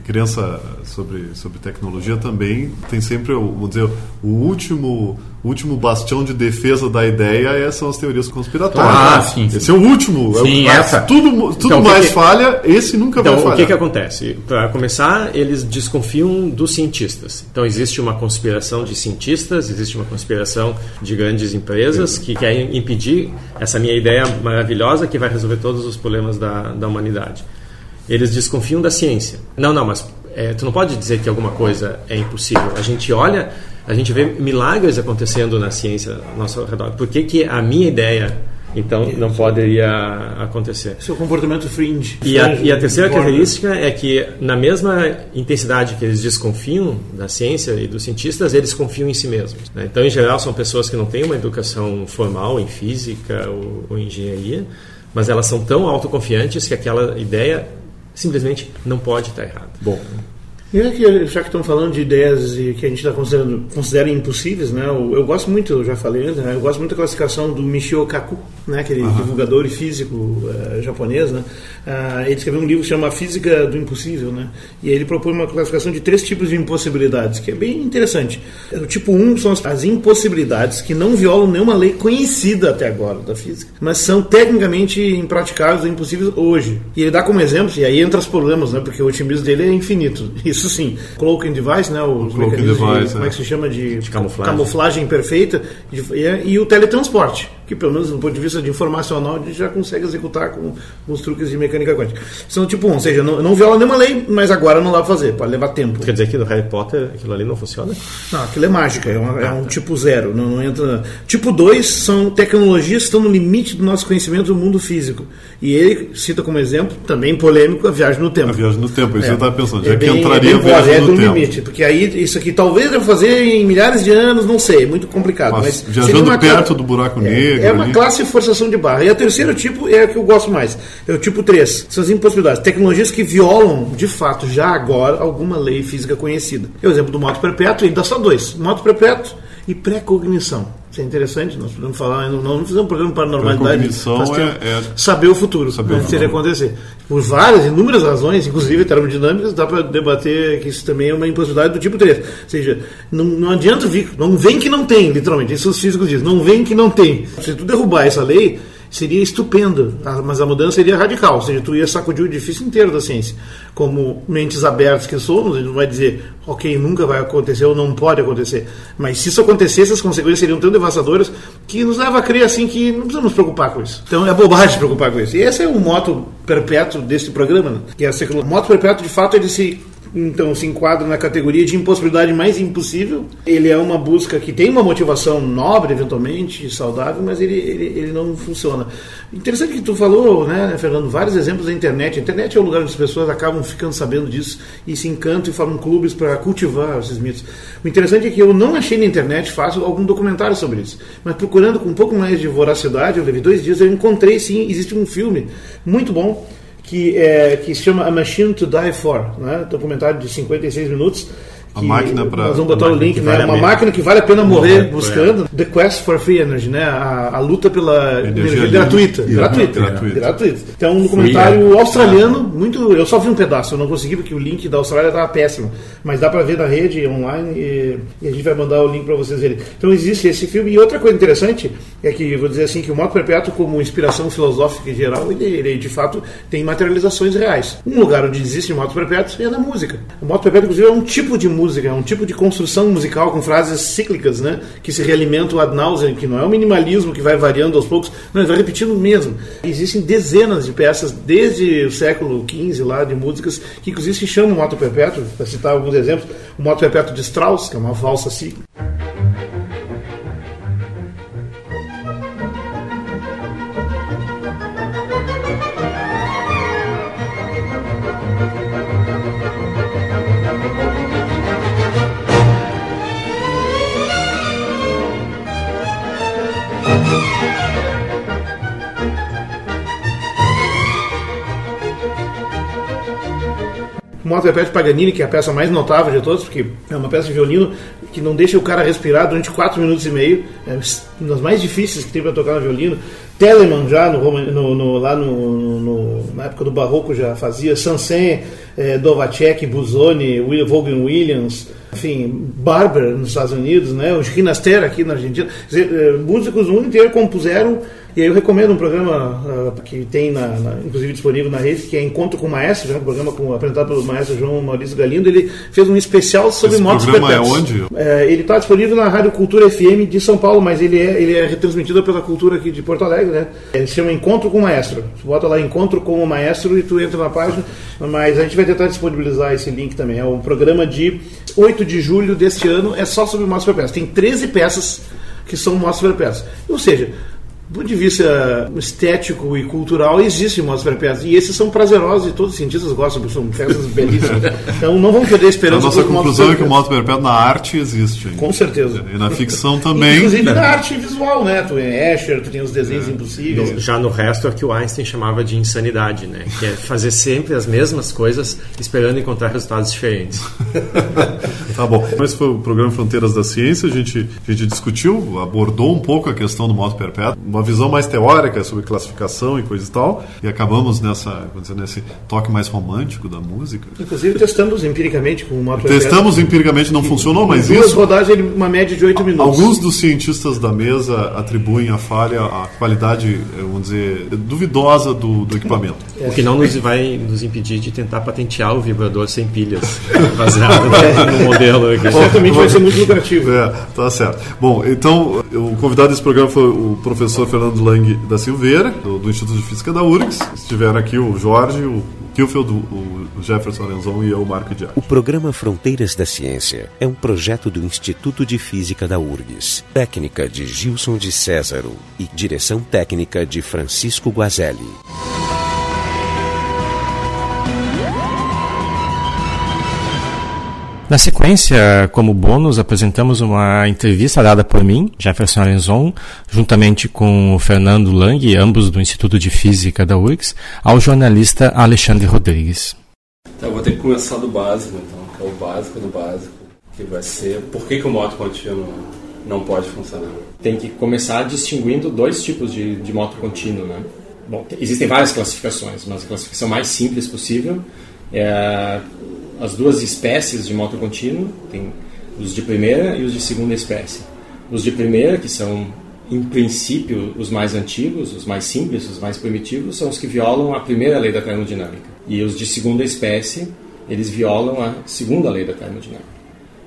crença sobre, sobre tecnologia também, tem sempre, o- vamos dizer, o último, o último bastião de defesa da ideia é- são as teorias conspiratórias. Ah, sim, sim. Esse é o último. é o- Sim, ah, essa. Tudo, tudo Então, o que mais que- falha, esse nunca Então, vai o falhar. que, que acontece? Para começar, eles desconfiam dos cientistas. Então, existe uma conspiração de cientistas, existe uma conspiração de grandes empresas que querem impedir essa minha ideia maravilhosa que vai resolver todos os problemas da, da humanidade. Eles desconfiam da ciência. Não, não, mas é, tu não pode dizer que alguma coisa é impossível. A gente olha, a gente vê milagres acontecendo na ciência ao nosso redor. Por que, que a minha ideia, então, não poderia acontecer? Seu comportamento fringe. E a, e a terceira característica é que, na mesma intensidade que eles desconfiam da ciência e dos cientistas, eles confiam em si mesmos. né? Então, em geral, são pessoas que não têm uma educação formal em física ou, ou engenharia, mas elas são tão autoconfiantes que aquela ideia simplesmente não pode estar errada. Bom, E é que, já que estão falando de ideias e que a gente está considerando considera impossíveis, né? Eu, eu gosto muito, eu já falei antes, né? eu gosto muito da classificação do Michio Kaku, né? Aquele divulgador e físico eh, japonês, né? Ah, ele escreveu um livro que chama Física do Impossível, né? E ele propõe uma classificação de três tipos de impossibilidades, que é bem interessante. O tipo 1 um são as, impossibilidades que não violam nenhuma lei conhecida até agora da física, mas são tecnicamente impraticáveis ou impossíveis hoje. E ele dá como exemplo, e aí entra os problemas, né? Porque o otimismo dele é infinito. Isso sim. Cloaking device, né? Os cloaking mecanismos de- device, como é é. que se chama de, De camuflagem. camuflagem perfeita e, e o teletransporte, que pelo menos do ponto de vista de informacional a gente já consegue executar com os truques de mecânica quântica. São tipo um, ou seja, não, não viola nenhuma lei, mas agora não dá pra fazer, pode levar tempo. Quer dizer que no Harry Potter aquilo ali não funciona? Não, aquilo é mágica, é, uma- é um tipo zero, não, não entra. Tipo 2 são tecnologias que estão no limite do nosso conhecimento do mundo físico. E ele cita como exemplo, também polêmico, a viagem no tempo. A viagem no tempo, isso É. eu estava pensando. Já É que bem- entraria é a bem voz, viagem é no do tempo. limite, porque aí isso aqui talvez eu fazer em milhares de anos, não sei, é muito complicado. Mas Mas, viajando perto do buraco é, negro. É uma classe de forçação de barra. E a terceira tipo é a que eu gosto mais. É o tipo 3. São as impossibilidades. Tecnologias que violam, de fato, já agora, alguma lei física conhecida. É o exemplo do moto perpétuo e dá só dois. Moto perpétuo e pré-cognição. É interessante, nós podemos falar, não, não fizemos um programa para normalidade. Pré-cognição faz é- tempo. é- saber o futuro, Saber o né, seria futuro. acontecer. Por várias, inúmeras razões, inclusive termodinâmicas, dá para debater que isso também é uma impossibilidade do tipo 3. Ou seja, não, não adianta vir, não vem que não tem, literalmente, isso os físicos dizem, não vem que não tem. Se tu derrubar essa lei, seria estupendo, ah, mas a mudança seria radical, ou seja, tu ia sacudir o edifício inteiro da ciência. Como mentes abertas que somos, a gente não vai dizer, ok, nunca vai acontecer ou não pode acontecer. Mas se isso acontecesse, as consequências seriam tão devastadoras que nos leva a crer assim que não precisamos nos preocupar com isso. Então é bobagem se preocupar com isso. E esse é o moto perpétuo desse programa, né? que é a O moto perpétuo, de fato, ele se então se enquadra na categoria de impossibilidade mais impossível. Ele é uma busca que tem uma motivação nobre, eventualmente, saudável, mas ele, ele, ele não funciona. Interessante que tu falou, né, Fernando, vários exemplos da internet. A internet é o lugar onde as pessoas acabam ficando sabendo disso e se encantam e formam clubes para cultivar esses mitos. O interessante é que eu não achei na internet fácil algum documentário sobre isso, mas procurando com um pouco mais de voracidade, eu levei dois dias, eu encontrei sim, existe um filme muito bom que, é, que se chama A Machine to Die For, né? documentário de 56 minutos, A máquina para Nós vamos botar o link, né? Vale uma máquina que vale a pena morrer buscando. É. The Quest for Free Energy, né? A, a luta pela energia, energia gratuita. Gratuita, gratuita. gratuita. Então, um documentário australiano, muito. Eu só vi um pedaço, eu não consegui porque o link da Austrália estava péssimo. Mas dá para ver na rede online e, e, a gente vai mandar o link para vocês verem. Então, existe esse filme. E outra coisa interessante é que, vou dizer assim, que o Moto Perpétuo, como inspiração filosófica em geral, ele, ele de fato tem materializações reais. Um lugar onde existe Moto Perpétuo é na música. O Moto Perpétuo, inclusive, é um tipo de música, é um tipo de construção musical com frases cíclicas, né? Que se realimentam ad nauseam, que não é o minimalismo que vai variando aos poucos, não, ele vai repetindo mesmo. Existem dezenas de peças desde o século XV lá de músicas que inclusive se chamam Moto Perpétuo, para citar alguns exemplos, o Moto Perpétuo de Strauss, que é uma valsa cíclica. Moto Perpétuo Paganini, que é a peça mais notável de todas, porque é uma peça de violino que não deixa o cara respirar durante 4 minutos e meio, é uma das mais difíceis que tem para tocar no violino. Telemann já, no, no, no, lá no, na época do Barroco já fazia, Sansen, é, Dovacek, Busoni, Will, Vaughan Williams, enfim, Barber nos Estados Unidos, né, o Ginastera aqui na Argentina. Dizer, é, músicos do mundo inteiro compuseram e aí eu recomendo um programa uh, que tem, na, na, inclusive disponível na rede, que é Encontro com o Maestro, né, um programa com, apresentado pelo maestro João Maurício Galindo. Ele fez um especial sobre Esse motos programa é onde? É, ele está disponível na Rádio Cultura FM de São Paulo, mas ele é, ele é retransmitido pela Cultura aqui de Porto Alegre. Né? Ele se chama Encontro com o Maestro. Tu bota lá Encontro com o Maestro e tu entra na página. Mas a gente vai tentar disponibilizar esse link também. É um programa de 8 de julho deste ano, é só sobre motos perpétuas. Tem 13 peças que são motos perpétuas. Ou seja, do ponto de vista estético e cultural, existem motos perpétuas. E esses são prazerosos e todos os cientistas gostam, são peças belíssimas. Então não vamos perder esperança. A nossa conclusão é que o moto perpétuo na arte existe. Com certeza. E na ficção também. Inclusive na arte visual, né? Tu é Escher, tu tem os desenhos é. impossíveis. Já no resto é o que o Einstein chamava de insanidade, né? Que é fazer sempre as mesmas coisas esperando encontrar resultados diferentes. tá bom. Esse foi o programa Fronteiras da Ciência. A gente, a gente discutiu, abordou um pouco a questão do moto perpétuo uma visão mais teórica sobre classificação e coisa e tal, e acabamos nessa, dizer, nesse toque mais romântico da música. Inclusive testamos empiricamente com uma Testamos empiricamente, não funcionou, mas duas isso... rodagens, uma média de 8 minutos. Alguns dos cientistas da mesa atribuem a falha à qualidade, eh, vamos dizer, duvidosa do, do equipamento. É. O que não nos vai nos impedir de tentar patentear o vibrador sem pilhas, baseado no modelo aqui. Certamente vai ser muito lucrativo. É, tá certo. Bom, então, o convidado desse programa foi o professor Fernando Lang da Silveira, do, do, Instituto de Física da URGS. Estiveram aqui o Jorge, o Kilfield, o Jefferson Arenzon e eu, o Marco Dias. O programa Fronteiras da Ciência é um projeto do Instituto de Física da URGS. Técnica de Gilson de Césaro e direção técnica de Francisco Guazelli. Na sequência, como bônus, apresentamos uma entrevista dada por mim, Jefferson Arenzon, juntamente com o Fernando Lang, ambos do Instituto de Física da URGS, ao jornalista Alexandre Rodrigues. Então, eu vou ter que começar do básico, então, que é o básico do básico, que vai ser por que, que o moto contínuo não pode funcionar. Tem que começar distinguindo dois tipos de, de moto contínuo, né? Bom, existem várias classificações, mas a classificação mais simples possível é as duas espécies de moto contínuo, tem os de primeira e os de segunda espécie. Os de primeira, que são em princípio os mais antigos, os mais simples, os mais primitivos, são os que violam a primeira lei da termodinâmica. E os de segunda espécie, eles violam a segunda lei da termodinâmica.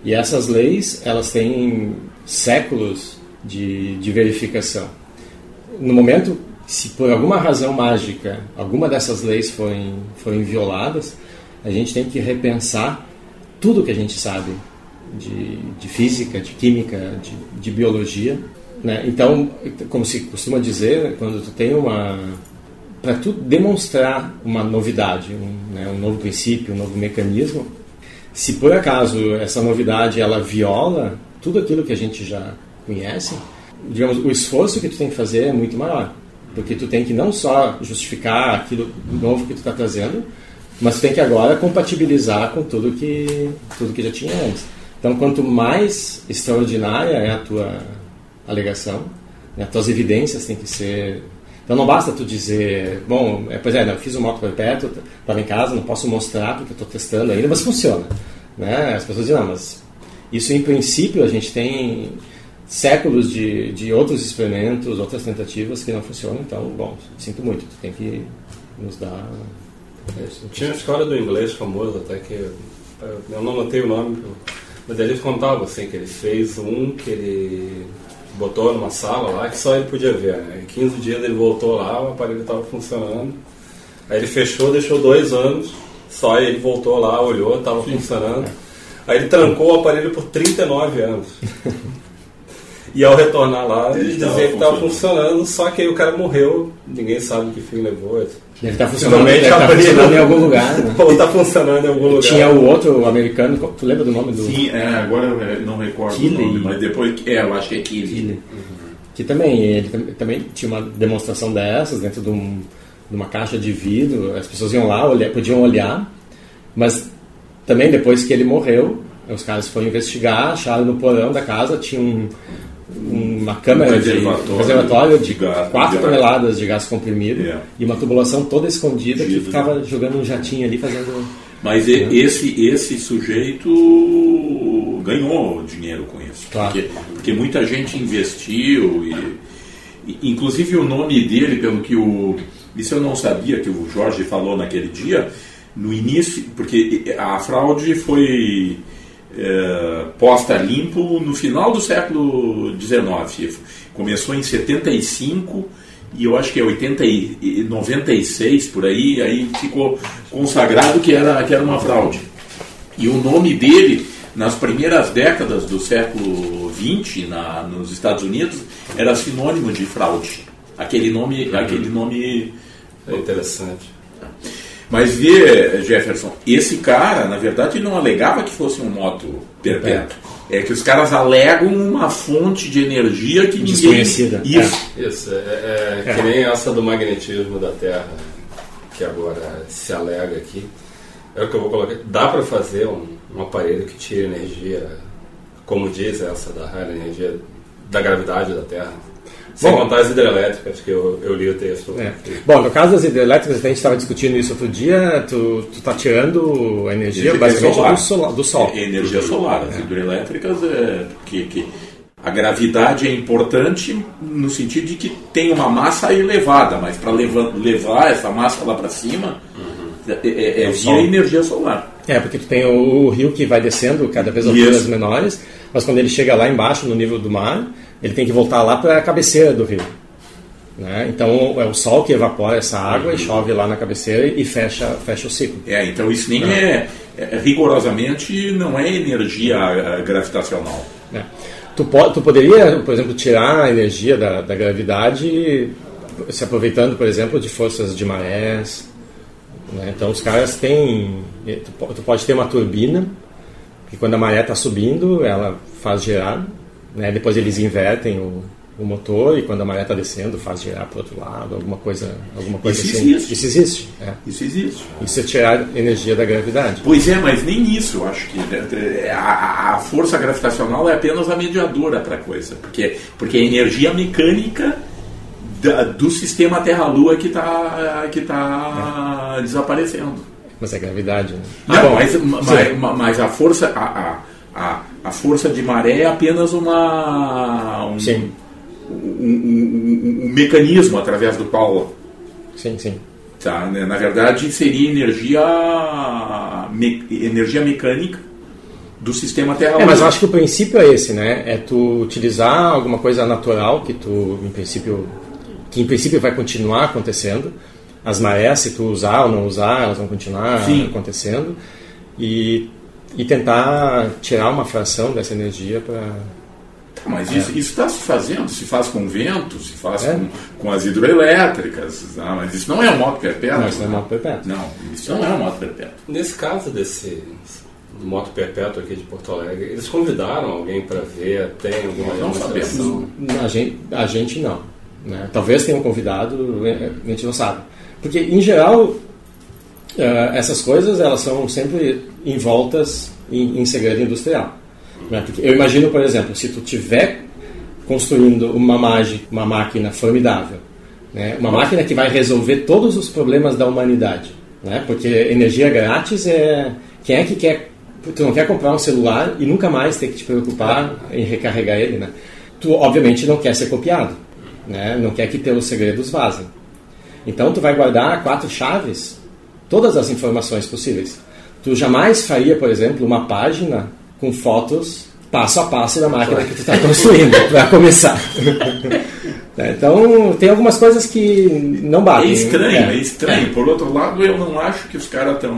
E essas leis, elas têm séculos de, de verificação. No momento, se por alguma razão mágica alguma dessas leis forem, forem violadas, a gente tem que repensar tudo que a gente sabe de, de física, de química, de, de biologia. Né? Então, como se costuma dizer, quando tu tem uma para tu demonstrar uma novidade, um, né, um novo princípio, um novo mecanismo, se por acaso essa novidade ela viola tudo aquilo que a gente já conhece, digamos, o esforço que tu tem que fazer é muito maior, porque tu tem que não só justificar aquilo novo que tu está trazendo, Mas tem que agora compatibilizar com tudo que, tudo que já tinha antes. Então, quanto mais extraordinária é a tua alegação, né, as tuas evidências têm que ser então não basta tu dizer, bom, é, pois é, eu fiz um moto perpétuo, estava em casa, não posso mostrar porque estou testando ainda, mas funciona. Né? As pessoas dizem, não, mas isso em princípio a gente tem séculos de, de outros experimentos, outras tentativas que não funcionam, então, bom, sinto muito, tu tem que nos dar... Tinha uma história do inglês famoso até que eu não notei o nome, mas ele contava assim, que ele fez um que ele botou numa sala lá que só ele podia ver. Né? Em 15 dias ele voltou lá, o aparelho estava funcionando. Aí ele fechou, deixou dois anos, só ele voltou lá, olhou, estava funcionando. Aí ele trancou o aparelho por 39 anos. E ao retornar lá, ele dizia que estava funcionando, só que aí o cara morreu, ninguém sabe que fim levou. Deve estar tá funcionando, deve estar tá funcionando em algum lugar. Né? Ou está funcionando em algum lugar. Tinha o outro americano, tu lembra do nome do. Sim, é, agora eu não recordo Kille. o nome, mas depois. É, eu acho que é Kille. Uhum. Que também, ele também tinha uma demonstração dessas dentro de, um, de uma caixa de vidro, as pessoas iam lá, olhar, podiam olhar, mas também depois que ele morreu, os caras foram investigar, acharam no porão da casa, tinha um uma câmera um reservatório de reservatório de, 4 toneladas de gás comprimido é. e uma tubulação toda escondida que ficava jogando um jatinho ali fazendo. Mas né? esse, esse sujeito ganhou dinheiro com isso. Claro. Porque, porque muita gente investiu e, e, inclusive o nome dele, pelo que o. Isso eu não sabia que o Jorge falou naquele dia, no início, porque a fraude foi é, posta limpo no final do século XIX. Começou em 75 e eu acho que é 80 e 96 por aí, aí ficou consagrado que era, que era uma fraude. E o nome dele, nas primeiras décadas do século XX, na, nos Estados Unidos, era sinônimo de fraude. Aquele nome, uhum. aquele nome é interessante. Mas vê, Jefferson, esse cara, na verdade, não alegava que fosse um moto perpétuo. É que os caras alegam uma fonte de energia que ninguém... Desconhecida. Isso. É. Isso, é, é, é, que nem essa do magnetismo da Terra, que agora se alega aqui. É o que eu vou colocar. Dá para fazer um, um, aparelho que tire energia, como diz essa da raio energia da gravidade da Terra. Sem Bom, contar as hidrelétricas, que eu, eu li o texto. É. Bom, no caso das hidrelétricas, a gente estava discutindo isso outro dia, tu está tirando a energia, basicamente solar. Do, sol, do sol. É, energia solar. As é. hidrelétricas, é, que, que a gravidade é importante no sentido de que tem uma massa elevada, mas para levar, levar essa massa lá para cima, uhum. é, é, é via energia solar. É, porque tu tem o, o rio que vai descendo cada vez alturas menores, mas quando ele chega lá embaixo, no nível do mar, ele tem que voltar lá para a cabeceira do rio. Né? Então é o sol que evapora essa água uhum. e chove lá na cabeceira e fecha, fecha o ciclo. É, então isso nem é, é, rigorosamente não é energia eh, gravitacional. É. Tu, pode, tu poderia, por exemplo, tirar a energia da, da gravidade se aproveitando, por exemplo, de forças de marés. Né? Então os caras têm. Tu, tu pode ter uma turbina que quando a maré está subindo, ela faz girar né? Depois eles invertem o, o motor e quando a maré está descendo faz girar para o outro lado, alguma coisa, alguma coisa isso assim. Existe. Isso existe. É. Isso existe. Isso é tirar energia da gravidade. Pois é, mas nem isso eu acho que né, é, a, a força gravitacional é apenas a mediadora para a coisa, porque porque a energia mecânica da, do sistema Terra-Lua que está que tá é. desaparecendo. Mas é gravidade, né? Não, ah, mas, mas, mas, a força a, a, a a força de maré é apenas uma um, sim. Um, um, um, mecanismo através do qual sim sim tá né? na verdade seria energia me, energia mecânica do sistema Terra. É, mas eu acho que o princípio é esse, né? É tu utilizar alguma coisa natural que tu, em princípio, que em princípio vai continuar acontecendo. As marés, se tu usar ou não usar, elas vão continuar Sim. acontecendo. E e tentar tirar uma fração dessa energia para tá, mas isso está se fazendo, se faz com vento, se faz é. com, com as hidroelétricas, tá? mas isso não é um moto perpétuo. Não, isso não é moto perpétuo. Não, isso não é um moto perpétuo. Nesse caso desse moto perpétuo aqui de Porto Alegre, eles convidaram alguém para ver, tem alguma não demonstração? A gente, a gente não. Né? Talvez tenham convidado, a gente não sabe. Porque, em geral, Uh, essas coisas elas são sempre envoltas em, em segredo industrial. Né? eu imagino, por exemplo, se tu tiver construindo uma, mágica, uma máquina formidável, né? uma máquina que vai resolver todos os problemas da humanidade, né? porque energia grátis é quem é que quer tu não quer comprar um celular e nunca mais ter que te preocupar em recarregar ele, né? Tu obviamente não quer ser copiado, né? Não quer que teus segredos vazem. Então tu vai guardar quatro chaves, todas as informações possíveis. Tu jamais faria, por exemplo, uma página com fotos passo a passo da máquina que tu está construindo, para começar. então, tem algumas coisas que não batem. É estranho, é, é estranho. É. Por outro lado, eu não acho que os caras estão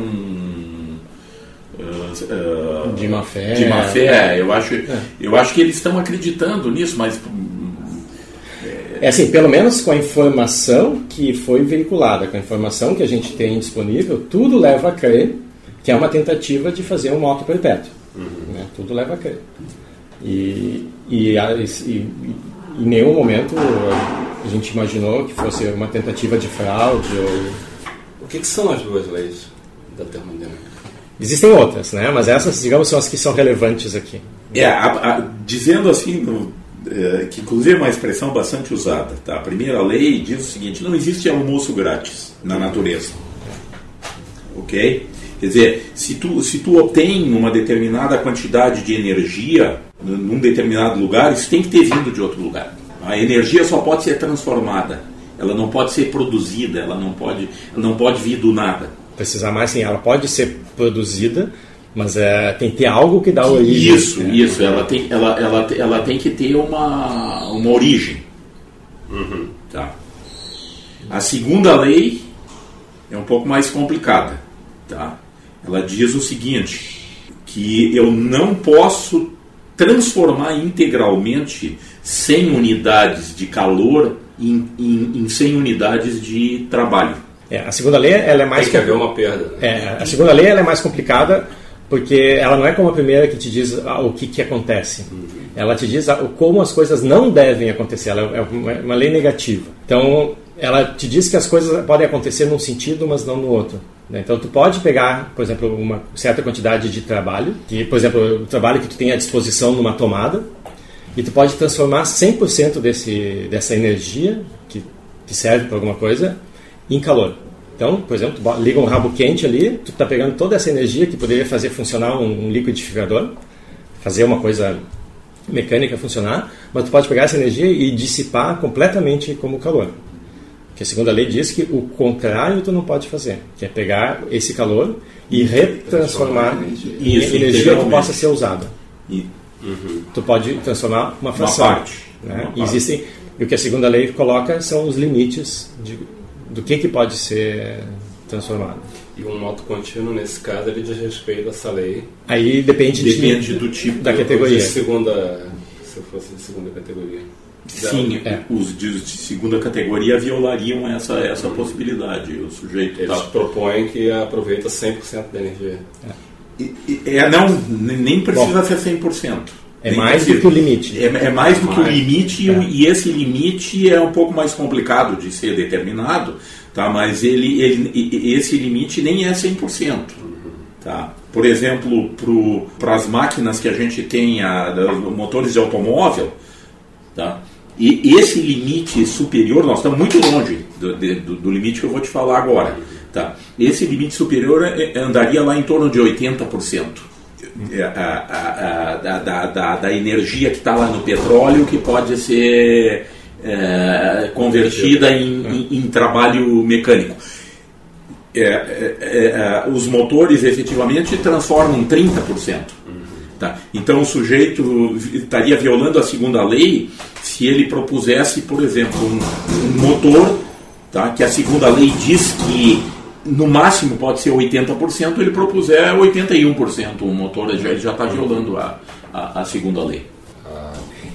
uh, de má fé. De má fé. Eu acho, é. eu acho que eles estão acreditando nisso, mas é assim, pelo menos com a informação que foi veiculada, com a informação que a gente tem disponível, tudo leva a crer que é uma tentativa de fazer um moto perpétuo. Uhum. Né? Tudo leva a crer. E, e, e, em nenhum momento a gente imaginou que fosse uma tentativa de fraude ou... O que, que são as duas leis da termodinâmica? Existem outras, né? Mas essas, digamos, são as que são relevantes aqui. É, a, a, dizendo assim, no, é, que inclusive é uma expressão bastante usada. Tá? A primeira lei diz o seguinte: não existe almoço grátis na natureza. Ok? Quer dizer, se tu, se tu obtém uma determinada quantidade de energia num determinado lugar, isso tem que ter vindo de outro lugar. A energia só pode ser transformada, ela não pode ser produzida, ela não pode, não pode vir do nada precisar mais, sim, ela pode ser produzida, mas é, tem que ter algo que dá origem. Isso, né? isso. Ela tem, ela, ela, ela tem que ter uma, uma origem. Uhum. Tá. A segunda lei é um pouco mais complicada. Tá? Ela diz o seguinte, que eu não posso transformar integralmente 100 unidades de calor em, em, em 100 unidades de trabalho. É, a segunda lei ela é mais tem que haver uma perda. É, a segunda lei ela é mais complicada porque ela não é como a primeira que te diz ah, o que, que acontece. Uhum. Ela te diz ah, como as coisas não devem acontecer. Ela é uma, uma lei negativa. Então ela te diz que as coisas podem acontecer num sentido, mas não no outro. Né? Então tu pode pegar, por exemplo, uma certa quantidade de trabalho, que, por exemplo, o trabalho que tu tem à disposição numa tomada, e tu pode transformar 100% desse, dessa energia que, que serve para alguma coisa em calor. Então, por exemplo, tu liga um rabo quente ali, tu está pegando toda essa energia que poderia fazer funcionar um, liquidificador, fazer uma coisa mecânica funcionar, mas tu pode pegar essa energia e dissipar completamente como calor. Que a segunda lei diz que o contrário tu não pode fazer, que é pegar esse calor e retransformar em Isso, energia que possa ser usada. E, uhum. Tu pode transformar uma fração. Uma parte. Né? Uma parte. Existem, e o que a segunda lei coloca são os limites de do que, que pode ser transformado. E um moto contínuo, nesse caso, ele diz respeito a essa lei. Aí depende, depende de, do tipo da categoria. De segunda, se fosse de segunda categoria. Sim, é. os de, segunda categoria violariam essa, essa possibilidade. O sujeito Eles tá... propõem que aproveita 100% da energia. É. E, é, não, nem precisa Bom, ser 100%. É mais do que o limite. É, é mais do que o limite é. e esse limite é um pouco mais complicado de ser determinado, tá? mas ele, ele, esse limite nem é 100%. Tá? Por exemplo, para as máquinas que a gente tem, a, motores de automóvel, tá? e esse limite superior, nós estamos muito longe do, do, do limite que eu vou te falar agora. Tá? Esse limite superior é, andaria lá em torno de 80%. É, a, a, a, da, da, da, energia que está lá no petróleo que pode ser é, convertida em, em, em, trabalho mecânico. É, é, é os motores efetivamente transformam 30%. Tá? Então o sujeito estaria violando a segunda lei se ele propusesse, por exemplo, um, um motor tá? que a segunda lei diz que no máximo pode ser 80%, ele propuser 81%. O motor já está violando a, a, a, segunda lei.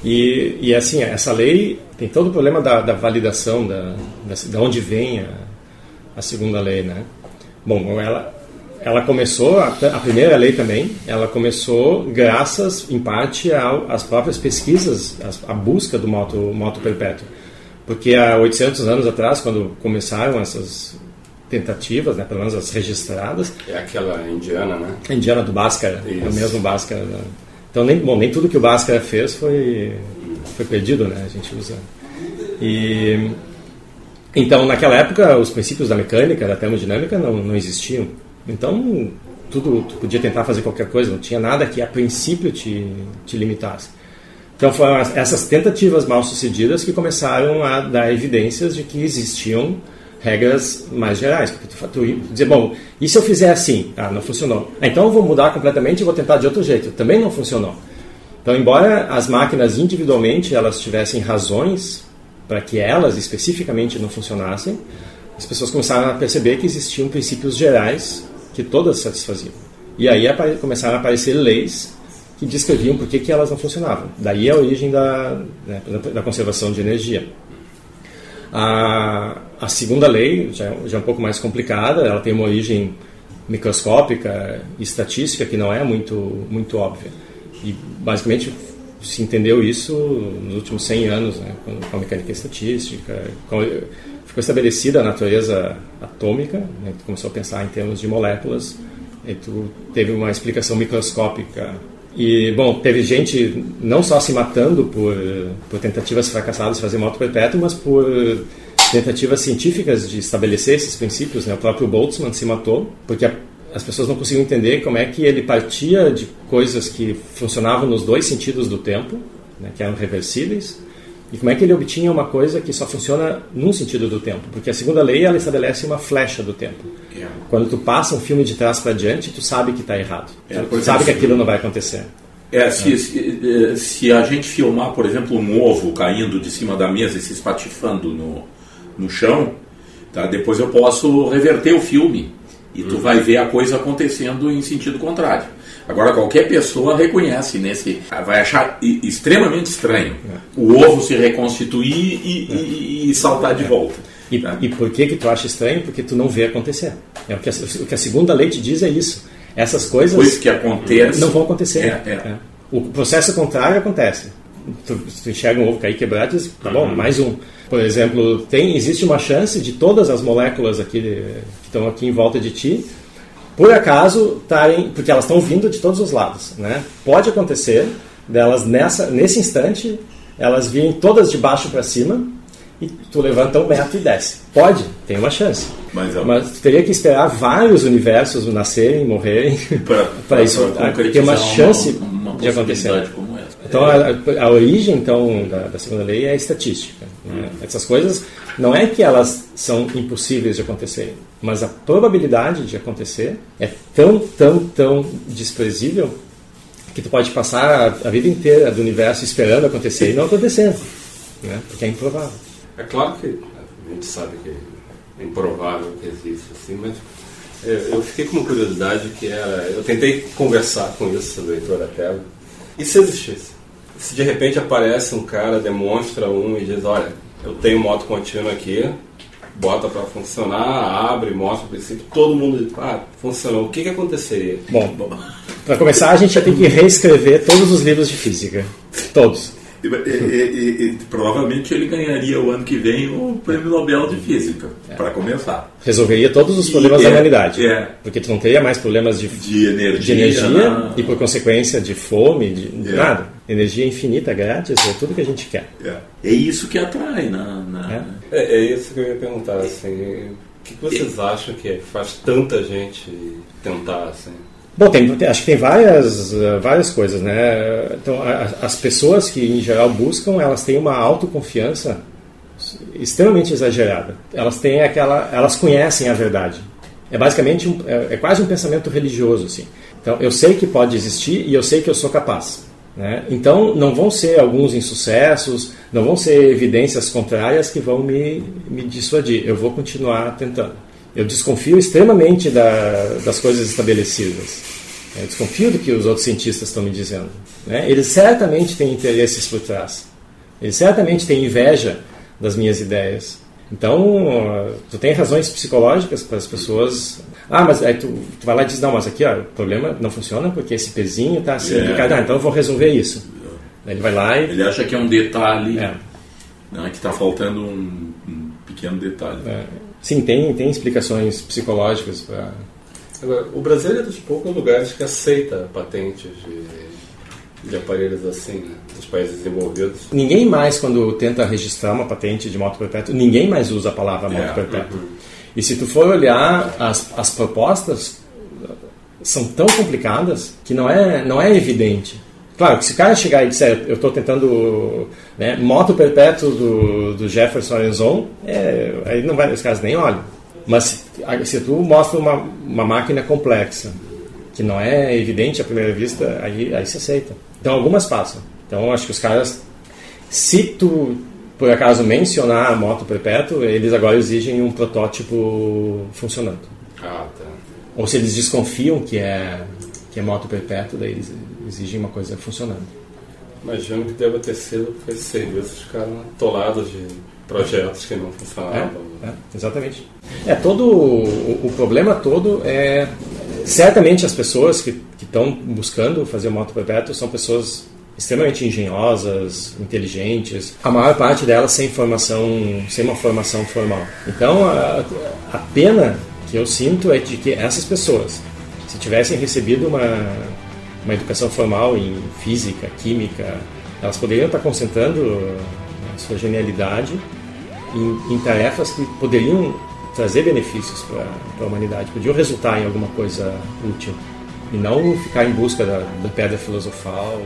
E, e assim, essa lei tem todo o problema da, da validação, da, da, da onde vem a, a segunda lei, né? Bom, ela, ela começou, a, a, primeira lei também, ela começou graças, em parte, às próprias pesquisas, a busca do moto, moto perpétuo. Porque há 800 anos atrás, quando começaram essas tentativas, né, pelo menos as registradas. É aquela indiana, né? A indiana do Bhaskara, é o mesmo Bhaskara. né? Então, nem, bom, nem tudo que o Bhaskara fez foi, foi perdido, né? A gente usa. E, então, naquela época, os princípios da mecânica, da termodinâmica, não, não existiam. Então, tudo, tu podia tentar fazer qualquer coisa, não tinha nada que a princípio te, te limitasse. Então, foram as- essas tentativas mal sucedidas que começaram a dar evidências de que existiam regras mais gerais. Porque tu, tu, dizer, bom, e se eu fizer assim? Ah, não funcionou. Ah, então eu vou mudar completamente e vou tentar de outro jeito. Também não funcionou. Então, embora as máquinas individualmente elas tivessem razões para que elas especificamente não funcionassem, as pessoas começaram a perceber que existiam princípios gerais que todas satisfaziam. E aí começaram a aparecer leis que descreviam por que, que elas não funcionavam. Daí a origem da, né, da conservação de energia. A, a segunda lei já, já é um pouco mais complicada, ela tem uma origem microscópica e estatística que não é muito, muito óbvia. E basicamente se entendeu isso nos últimos 100 anos, né, com, a mecânica estatística, com, ficou estabelecida a natureza atômica, né, começou a pensar em termos de moléculas, e tu teve uma explicação microscópica. E, bom, teve gente não só se matando por, por tentativas fracassadas de fazer moto perpétuo, mas por tentativas científicas de estabelecer esses princípios. Né? O próprio Boltzmann se matou porque a, as pessoas não conseguiam entender como é que ele partia de coisas que funcionavam nos dois sentidos do tempo, né, que eram reversíveis, e como é que ele obtinha uma coisa que só funciona num sentido do tempo? Porque a segunda lei ela estabelece uma flecha do tempo. É. Quando tu passa um filme de trás para diante, tu sabe que está errado. É, tu sabe que aquilo não vai acontecer. É, se, se, eh, se a gente filmar, por exemplo, um ovo caindo de cima da mesa e se espatifando no, no chão, tá? depois eu posso reverter o filme e tu vai ver a coisa acontecendo em sentido contrário. Agora, qualquer pessoa reconhece nesse. vai achar extremamente estranho o ovo se reconstituir e, e- e saltar de volta. E, tá? e por que que tu acha estranho? Porque tu não vê acontecer. É o que a, o que a segunda lei te diz é isso. Essas coisas Coisas que acontecem. não vão acontecer. É, é. O processo contrário acontece. Tu, tu enxerga um ovo cair quebrado e diz, tá bom, mais um. Por exemplo, tem, existe uma chance de todas as moléculas aqui que estão aqui em volta de ti, por acaso estarem, porque elas estão vindo de todos os lados, né? Pode acontecer delas nessa, nesse instante, elas virem todas de baixo para cima e tu levanta um metro e desce. Pode, tem uma chance. Mas é- Mas tu teria que esperar vários universos nascerem, morrerem, para isso pra ter uma chance uma de acontecer. Então, a, a origem então da, da segunda lei é a estatística. né? Essas coisas não é que elas são impossíveis de acontecerem, mas a probabilidade de acontecer é tão, tão, tão desprezível que tu pode passar a, vida inteira do universo esperando acontecer e não acontecendo, né? porque é improvável. É claro que a gente sabe que é improvável que exista assim, mas eu fiquei com uma curiosidade que era. Eu tentei conversar com isso do Heitor Atelo. E se existisse? Se de repente aparece um cara, demonstra um e diz: Olha, eu tenho moto contínua aqui, bota para funcionar, abre, mostra o princípio, todo mundo diz: Ah, funcionou. O que, que aconteceria? Bom, para começar, a gente já tem que reescrever todos os livros de física. Todos. E, e- e- e provavelmente ele ganharia o ano que vem o Prêmio Nobel de Física, para começar. Resolveria todos os problemas E da é- humanidade. é. Porque tu não teria mais problemas de, De energia. de energia na- e, por consequência, de fome, de, de É. nada. Energia infinita, grátis, é tudo que a gente quer. É. É isso que atrai na. na- É. É, é isso que eu ia perguntar. Assim, o que, vocês acham que faz tanta gente tentar? Assim? Bom, tem, tem- acho que tem várias, várias coisas, né? Então, as pessoas que, em geral, buscam, elas têm uma autoconfiança extremamente exagerada. Elas têm aquela... Elas conhecem a verdade. É basicamente, um, é, é quase um pensamento religioso, assim. Então, eu sei que pode existir e eu sei que eu sou capaz. Né? Então, não vão ser alguns insucessos, não vão ser evidências contrárias que vão me, me dissuadir. Eu vou continuar tentando. Eu desconfio extremamente da, das coisas estabelecidas. Eu desconfio do que os outros cientistas estão me dizendo. Né? Eles certamente têm interesses por trás. Eles certamente têm inveja das minhas ideias. Então, tu tem razões psicológicas para as pessoas. Ah, mas aí tu, tu vai lá e diz: não, mas aqui ó, o problema não funciona porque esse pezinho está assim. É. Ah, então eu vou resolver isso. Ele vai lá e. Ele acha que é um detalhe, É. né, que está faltando um, um pequeno detalhe. É. Sim, tem, tem explicações psicológicas para. Agora, o Brasil é dos poucos lugares que aceita patentes de, de aparelhos assim, né? dos países desenvolvidos. Ninguém mais, quando tenta registrar uma patente de moto perpétua, ninguém mais usa a palavra moto É, perpétua. uhum. E se tu for olhar as, as propostas, são tão complicadas que não é, não é evidente. Claro, que se o cara chegar e disser, eu estou tentando né, moto perpétuo do, do Jefferson Arenzon, é, aí não vai, os caras nem olham. Mas se, se tu mostra uma, uma máquina complexa, que não é evidente à primeira vista, aí, aí se aceita. Então algumas passam. Então acho que os caras, se tu por acaso mencionar a moto perpétuo, eles agora exigem um protótipo funcionando. Ah, tá. Ou se eles desconfiam que é, que é moto perpétuo, daí eles exigem uma coisa funcionando. Imagino que deva ter sido porque esses serviços ficaram atolados de projetos que não funcionavam. É, exatamente. É, todo o, o problema todo é certamente as pessoas que estão buscando fazer moto perpétuo são pessoas extremamente engenhosas, inteligentes, a maior parte delas sem formação, sem uma formação formal. Então, a, a pena que eu sinto é de que essas pessoas, se tivessem recebido uma, uma educação formal em física, química, elas poderiam estar concentrando a sua genialidade em, em tarefas que poderiam trazer benefícios para a humanidade, podiam resultar em alguma coisa útil e não ficar em busca da, da pedra filosofal.